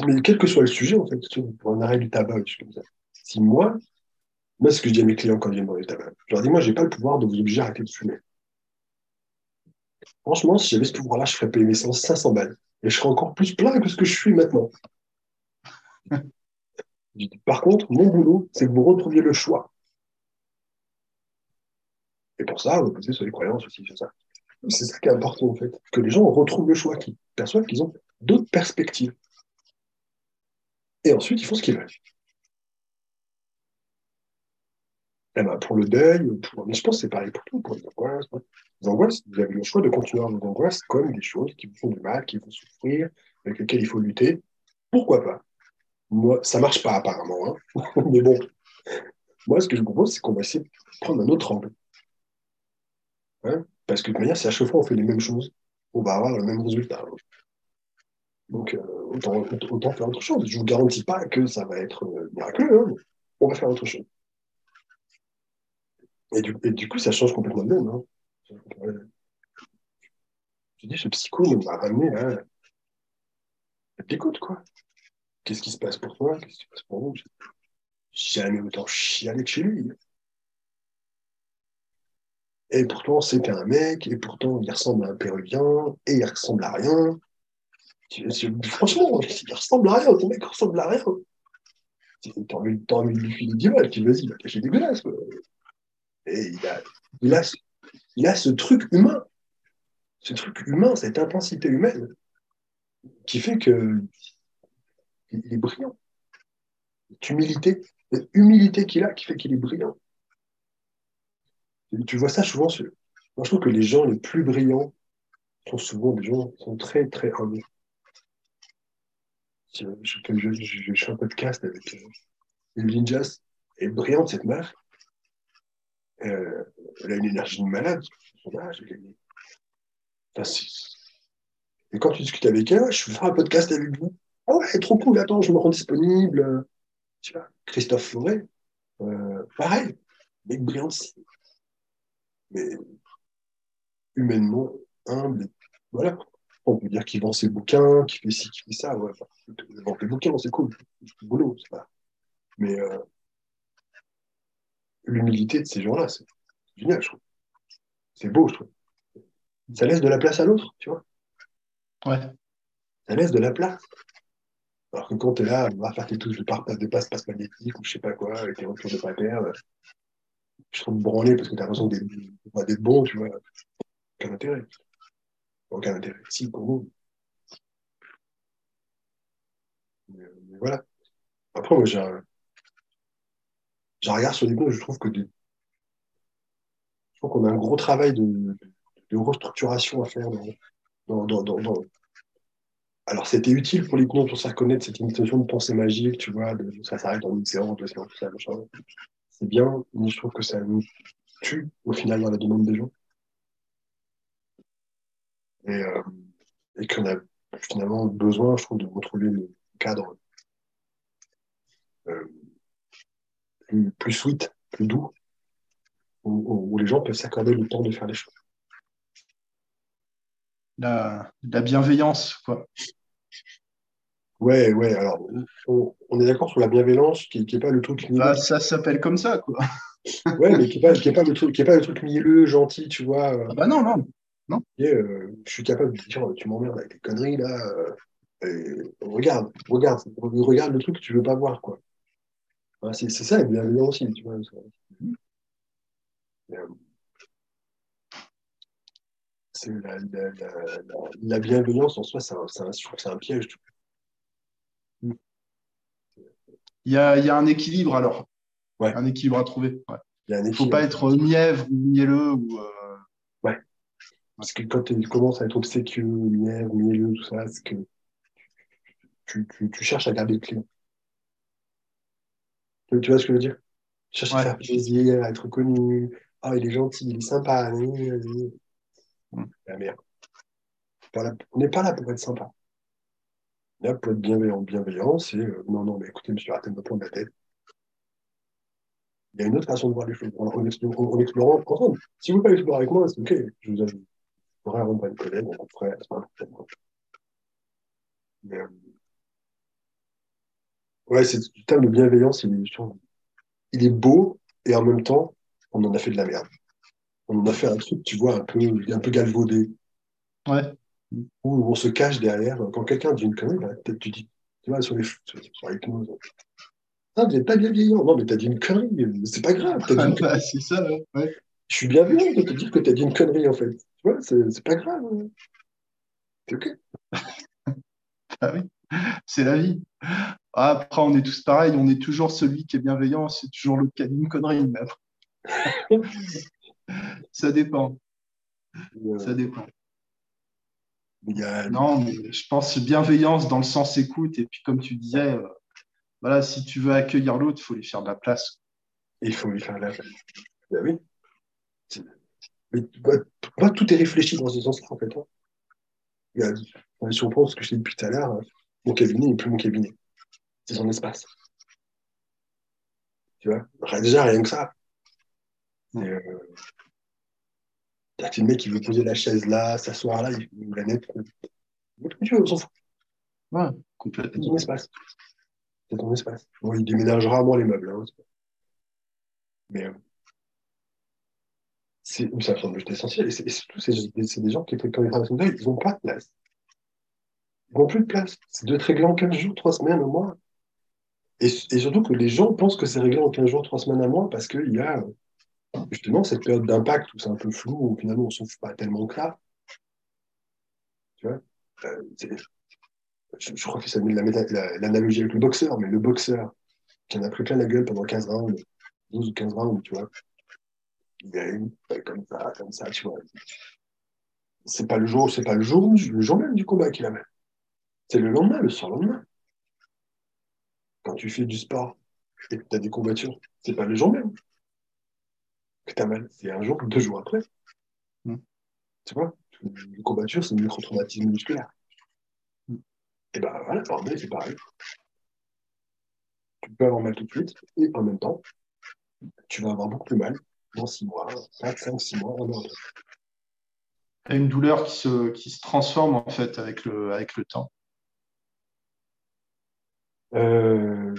[SPEAKER 2] Mais quel que soit le sujet, en fait, pour un arrêt du tabac, comme ça. Si moi, moi, ce que je dis à mes clients quand ils viennent dans le tabac, je leur dis, moi, je n'ai pas le pouvoir de vous obliger à arrêter de fumer. Franchement, si j'avais ce pouvoir-là, je ferais payer mes 500 balles. Et je serais encore plus plein que ce que je suis maintenant. *laughs* Par contre, mon boulot, c'est que vous retrouviez le choix. Et pour ça, posez sur les croyances aussi, c'est ça. C'est ça qui est important, en fait. Que les gens retrouvent le choix, qu'ils perçoivent qu'ils ont d'autres perspectives. Et ensuite, ils font ce qu'ils veulent. Eh ben, pour le deuil, mais je pense que c'est pareil pour tout, pour les angoisses. Les angoisses, vous avez le choix de continuer à vos angoisses comme des choses qui vous font du mal, qui vous souffrir, avec lesquelles il faut lutter. Pourquoi pas? Moi, ça marche pas apparemment, hein. *laughs* mais bon. Moi, ce que je vous propose, c'est qu'on va essayer de prendre un autre angle. Parce que de manière, si à chaque fois on fait les mêmes choses, on va avoir le même résultat. Donc, euh, autant, faire autre chose. Je ne vous garantis pas que ça va être euh, miraculeux. Hein on va faire autre chose. Et du, coup, ça change complètement de même. Hein. Je dis, ce psycho m'a ramené à l'écoute, quoi. Qu'est-ce qui se passe pour toi? Qu'est-ce qui se passe pour vous? Jamais autant chialer que chez lui. Et pourtant, c'était un mec, et pourtant, il ressemble à un péruvien, et il ressemble à rien. Franchement, il ressemble à rien, ton mec ressemble à rien. T'as envie, envie de lui filer 10 balles, tu vas-y, va cacher dégueulasse. Quoi. Et il a, il, a, il a ce truc humain, ce truc humain, cette intensité humaine, qui fait que il est brillant. Cette humilité, cette humilité qu'il a qui fait qu'il est brillant. Tu vois ça souvent. Moi, je trouve que les gens les plus brillants sont souvent des gens qui sont très, très humbles. Je, fais un podcast avec euh, Evelyn Jazz. Elle est brillante, cette meuf. Euh, elle a une énergie de malade. et quand tu discutes avec elle, je fais un podcast avec vous. Ah ouais, trop cool, attends, je me rends disponible. Tu vois, Christophe Forêt, euh, pareil, mec brillant Mais humainement humble. Voilà. On peut dire qu'il vend ses bouquins, qu'il fait ci, qu'il fait ça. Ouais, enfin, il vend des bouquins, c'est cool. C'est du boulot, c'est pas. Mais euh, l'humilité de ces gens-là, c'est génial, je trouve. C'est beau, je trouve. Ça laisse de la place à l'autre, tu vois.
[SPEAKER 1] Ouais.
[SPEAKER 2] Ça laisse de la place. Alors que quand tu es là, on va faire tes touches de, de passe-passe magnétique ou je sais pas quoi, avec tes retours de papier, euh, je trouve branler parce que tu as l'impression d'être bon, tu vois. Aucun intérêt. Aucun intérêt. Si, pour vous. Mais, voilà. Après, moi, j'ai regarde sur les comptes, je trouve que je trouve qu'on a un gros travail de, de restructuration à faire dans, dans, dans, alors, c'était utile pour les comptes pour se faire connaître cette notion de pensée magique, tu vois, de, ça s'arrête en une séance, deux séances, tout ça, machin. C'est bien, mais je trouve que ça nous tue, au final, dans la demande des gens. Et, euh, qu'on a finalement besoin, je trouve, de retrouver le cadre euh, plus, plus sweet, plus doux, où, les gens peuvent s'accorder le temps de faire les choses
[SPEAKER 1] la bienveillance, quoi.
[SPEAKER 2] Ouais, ouais, alors on, est d'accord sur la bienveillance qui n'est pas le truc.
[SPEAKER 1] Bah, ça s'appelle comme ça, quoi.
[SPEAKER 2] ouais, mais qui n'est pas, qui est pas, le truc, qui est pas le truc mielleux, gentil, tu vois.
[SPEAKER 1] Ah bah non, non. non.
[SPEAKER 2] Euh, je suis capable de dire, tu m'emmerdes avec tes conneries, là. Euh, regarde, regarde, regarde le truc que tu veux pas voir, quoi. c'est ça la bienveillance aussi, tu vois. Euh, la, la, bienveillance en soi, c'est un, un, un, piège.
[SPEAKER 1] Il y a, il y a un équilibre alors. Ouais. Un équilibre à trouver. Il ne faut pas être mièvre ou mielleux. Ou, euh,
[SPEAKER 2] Ouais. Parce que quand tu commences à être obséquieux, mièvre, mielleux, tout ça, c'est que tu, tu, tu, cherches à garder le client. Tu vois ce que je veux dire? Tu cherches à faire plaisir, à être connu. Ah, il est gentil, il est sympa. La merde. On n'est pas là pour être sympa. On pour être bienveillant. Bienveillant, c'est euh, non, non, mais écoutez, monsieur, arrêtez de prendre la tête. Il y a une autre façon de voir les choses en, explorant, ensemble. Si vous ne voulez pas explorer avec moi, c'est OK. Je vous ajoute. Je pourrais rendre une collègue, c'est pas un problème. Mais, euh... ouais, c'est le terme de bienveillance, il est, il est beau et en même temps, on en a fait de la merde on a fait un truc, tu vois, un peu, un peu galvaudé.
[SPEAKER 1] Ouais.
[SPEAKER 2] Où on se cache derrière. Quand quelqu'un dit une connerie, bah, peut-être tu dis, tu vois, sur les sur, sur l'hypnose. Ah, vous n'êtes pas bienveillant. Non, mais t'as dit une connerie. C'est pas grave. *laughs*
[SPEAKER 1] Bah, c'est ça, ouais.
[SPEAKER 2] Je suis bienveillant de te dire que t'as dit une connerie, en fait. Tu vois, c'est pas grave. C'est OK. *laughs*
[SPEAKER 1] ah oui, c'est la vie. Après, on est tous pareils. On est toujours celui qui est bienveillant. C'est toujours le cas d'une connerie, même. *laughs* ça dépend. Ça dépend. Non, mais je pense bienveillance dans le sens écoute. Et puis, comme tu disais, euh, voilà, si tu veux accueillir l'autre, il faut lui faire de la place.
[SPEAKER 2] Il faut lui faire de la place. Ben oui. Mais, tout est réfléchi dans ce sens-là, en fait. Hein. si on pense ce que je dis depuis tout à l'heure, mon cabinet n'est plus mon cabinet. C'est son espace. Tu vois? Déjà, rien que ça. Euh, c'est le mec qui veut poser la chaise là, s'asseoir là, il veut la mettre. Tu veux, on s'en fout.
[SPEAKER 1] Ouais, complètement.
[SPEAKER 2] C'est ton espace. C'est ton espace. Bon, il déménage rarement les meubles. Hein, mais, euh, C'est ça semble essentiel. Et, surtout, c'est des gens qui, quand ils traversent deuil, ils n'ont pas de place. Ils n'ont plus de place. C'est de être réglé en 15 jours, 3 semaines, un mois. Et, et, surtout que les gens pensent que c'est réglé en 15 jours, 3 semaines, un mois, parce qu'il y a justement cette période d'impact où c'est un peu flou, où finalement on ne s'en fout pas tellement que là. Tu vois euh, je, crois que ça met l'analogie avec le boxeur, mais le boxeur qui en a pris plein la gueule pendant 15 rounds, 12 ou 15 rounds, tu vois, il gagne comme ça, comme ça, tu vois. C'est pas le jour, c'est pas le jour, le jour même du combat qu'il a mal. C'est le lendemain, le surlendemain. Quand tu fais du sport et que tu as des combattures, c'est pas le jour même que tu as mal. C'est un jour ou deux jours après. Mm. Tu vois, une combatture, c'est une micro-traumatisme musculaire. Mm. Et ben voilà, c'est pareil. Tu peux avoir mal tout de suite, et en même temps, tu vas avoir beaucoup plus mal dans six mois, 4, 5, 6 mois, un an
[SPEAKER 1] Une douleur qui se, qui se transforme en fait avec le, avec le temps.
[SPEAKER 2] Euh,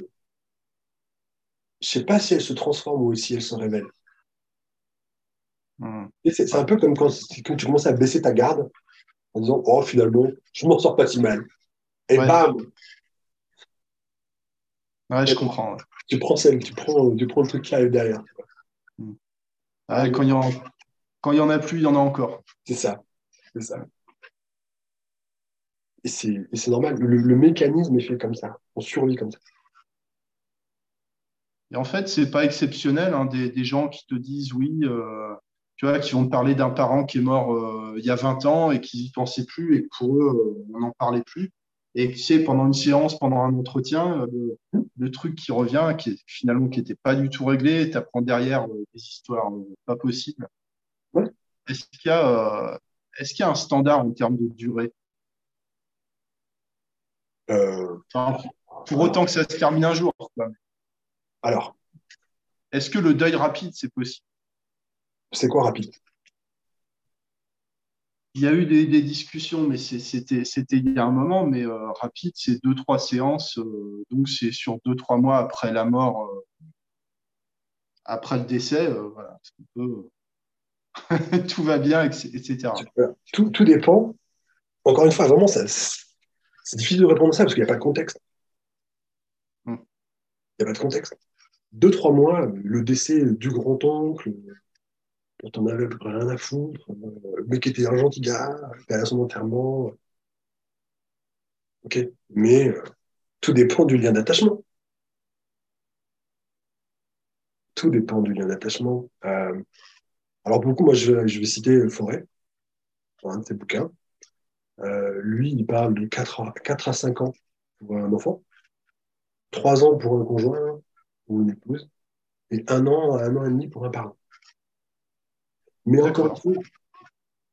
[SPEAKER 2] je sais pas si elle se transforme ou si elle se révèle. Hmm. C'est un peu comme quand, quand, tu commences à baisser ta garde en disant Oh, finalement, je m'en sors pas si mal. Et bam
[SPEAKER 1] Ouais, je comprends.
[SPEAKER 2] Tu prends celle, tu prends, tu prends le truc qui arrive derrière.
[SPEAKER 1] Hmm. quand il y en quand il y en a plus, il y en a encore.
[SPEAKER 2] C'est ça. C'est ça. Et c'est normal. Le, mécanisme est fait comme ça. On survit comme ça.
[SPEAKER 1] Et en fait, c'est pas exceptionnel hein, des, des, gens qui te disent oui, euh, tu vois, qui vont te parler d'un parent qui est mort euh, il y a 20 ans et qui n'y pensait plus et que pour eux, euh, on n'en parlait plus. Et tu sais, pendant une séance, pendant un entretien, euh, le, truc qui revient, qui est, finalement qui n'était pas du tout réglé, tu apprends derrière des histoires pas possibles. Est-ce qu'il y, a, est qu'il y a un standard en termes de durée? Pour autant que ça se termine un jour.
[SPEAKER 2] Alors
[SPEAKER 1] Est-ce que le deuil rapide, c'est possible?
[SPEAKER 2] C'est quoi rapide?
[SPEAKER 1] Il y a eu des, discussions, mais c'était il y a un moment, mais euh, rapide, c'est deux, trois séances, euh, donc c'est sur deux, trois mois après la mort, euh, après le décès, voilà, *laughs* tout va bien, etc.
[SPEAKER 2] Tout, tout, dépend. Encore une fois, vraiment, c'est difficile de répondre à ça parce qu'il n'y a pas de contexte. Hmm. Il n'y a pas de contexte. Deux, trois mois, le décès du grand-oncle, dont on avait à peu près rien à foutre, euh, mais qui était un gentil gars, qui à son enterrement. Ok, mais euh, tout dépend du lien d'attachement. Tout dépend du lien d'attachement. Euh, alors, beaucoup, moi, je, vais citer Forêt, dans un de ses bouquins. lui, il parle de 4 à, 4 à 5 ans pour un enfant, 3 ans pour un conjoint ou une épouse, et un an à un an et demi pour un parent. Mais encore une fois,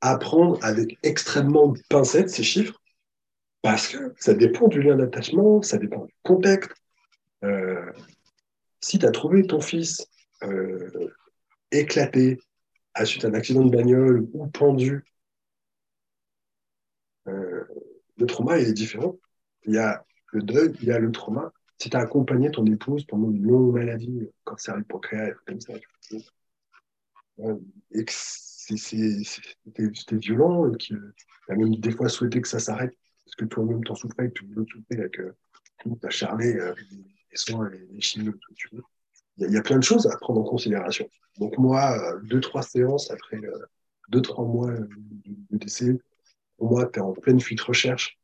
[SPEAKER 2] apprendre avec extrêmement de pincettes ces chiffres, parce que ça dépend du lien d'attachement, ça dépend du contexte. Euh, si tu as trouvé ton fils euh, éclaté à suite d'un accident de bagnole ou pendu, euh, le trauma il est différent. Il y a le deuil, il y a le trauma. Si tu as accompagné ton épouse pendant une longue maladie, cancer du pancréas, comme ça, et que c'était violent, et que as même des fois souhaité que ça s'arrête, parce que toi-même t'en souffrais, que tu voulais souffrir avec euh, ta charnée, euh, les, soins, les, les chimios, tout tu veux. Il y, a plein de choses à prendre en considération. Donc moi, euh, deux, trois séances après deux, trois mois de, décès, pour moi, tu es en pleine fuite recherche.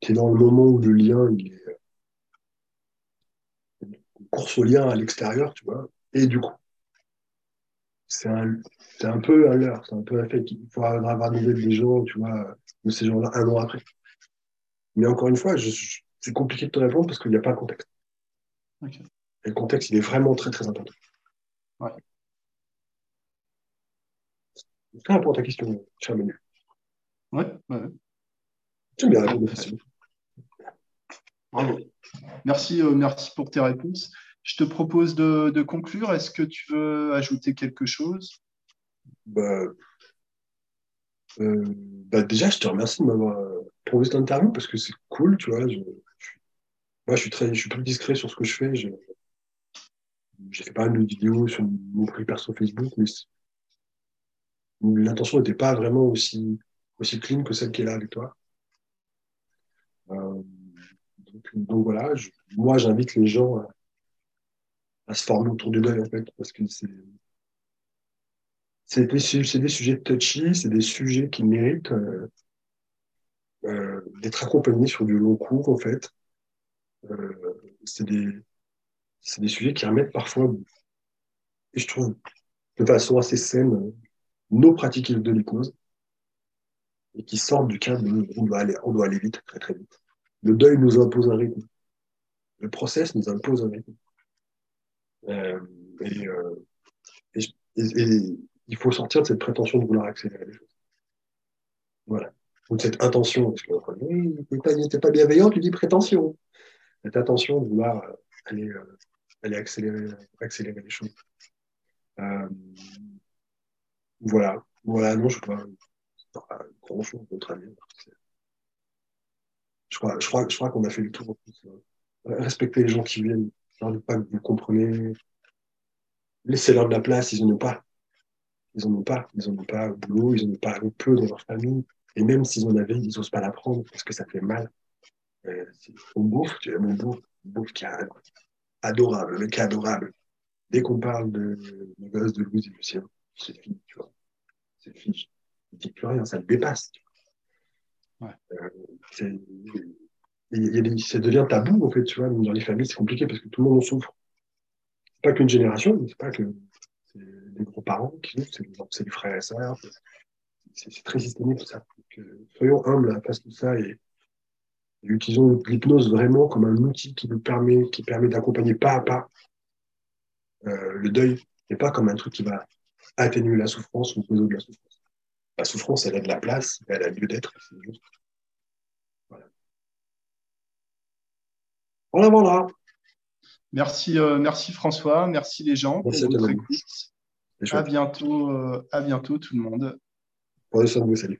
[SPEAKER 2] Tu es dans le moment où le lien, il est course au lien à l'extérieur, tu vois. Et du coup, c'est un, un, peu un leurre, c'est un peu un fait qu'il faut avoir des nouvelles des gens, tu vois, de ces gens-là un an après. Mais encore une fois, c'est compliqué de te répondre parce qu'il n'y a pas de contexte. Et le contexte, il est vraiment très, très important. Ouais. C'est important ta question, cher Manu.
[SPEAKER 1] Ouais, ouais.
[SPEAKER 2] J'aime bien répondre facilement.
[SPEAKER 1] Bravo. Merci, euh, merci pour tes réponses. Je te propose de, conclure. Est-ce que tu veux ajouter quelque chose?
[SPEAKER 2] Bah, euh, bah, Déjà, je te remercie de m'avoir euh, proposé cette interview parce que c'est cool, tu vois. Je, moi, je suis, très, je suis plus discret sur ce que je fais. J'ai fait pas mal de vidéos sur mon prix perso Facebook, mais l'intention n'était pas vraiment aussi, aussi clean que celle qui est là avec toi. Euh, donc, voilà, moi j'invite les gens à, se former autour du deuil en fait, parce que c'est c'est des, sujets touchy, c'est des sujets qui méritent euh, euh, d'être accompagnés sur du long cours en fait. c'est des, des sujets qui remettent parfois, et je trouve de façon assez saine, nos pratiques de l'hypnose et qui sortent du cadre de on doit aller, on doit aller vite, très très vite. Le deuil nous impose un rythme. Le process nous impose un rythme. Euh, euh, et, il faut sortir de cette prétention de vouloir accélérer les choses. Voilà. Ou de cette intention, parce que n'était pas, bienveillant, tu dis prétention. Cette intention de vouloir aller, euh, accélérer, les choses. voilà. Voilà, non, je crois pas grand chose contre. Je crois, je crois, je crois qu'on a fait le tour. Respecter les gens qui viennent, pas que vous comprenez. Laissez-leur de la place, ils n'en ont pas. Ils n'en ont pas. Ils n'en ont pas au boulot, ils n'en ont pas peu dans leur famille. Et même s'ils en avaient, ils n'osent pas la prendre parce que ça fait mal. Euh, mon bouffe, tu vois, mon bouffe, bouffe qui est adorable, le mec est adorable. Dès qu'on parle de, de gosse de Louise et Lucien, c'est fini, tu vois. C'est fini ne dit plus rien, ça le dépasse. Ouais. Euh, ça devient tabou, en fait, tu vois. Dans les familles, c'est compliqué parce que tout le monde en souffre. C'est pas qu'une génération, c'est pas que les grands-parents qui c'est les frères et sœurs. C'est très systémique tout ça. Euh, soyons humbles face à tout ça et, utilisons l'hypnose vraiment comme un outil qui nous permet, d'accompagner pas à pas euh, le deuil et pas comme un truc qui va atténuer la souffrance ou résoudre la souffrance la souffrance, elle a de la place, elle a lieu d'être. Voilà, voilà.
[SPEAKER 1] Merci, euh, merci François, merci les gens pour votre écoute. À bientôt, euh, à bientôt tout le monde.
[SPEAKER 2] De vous, salut.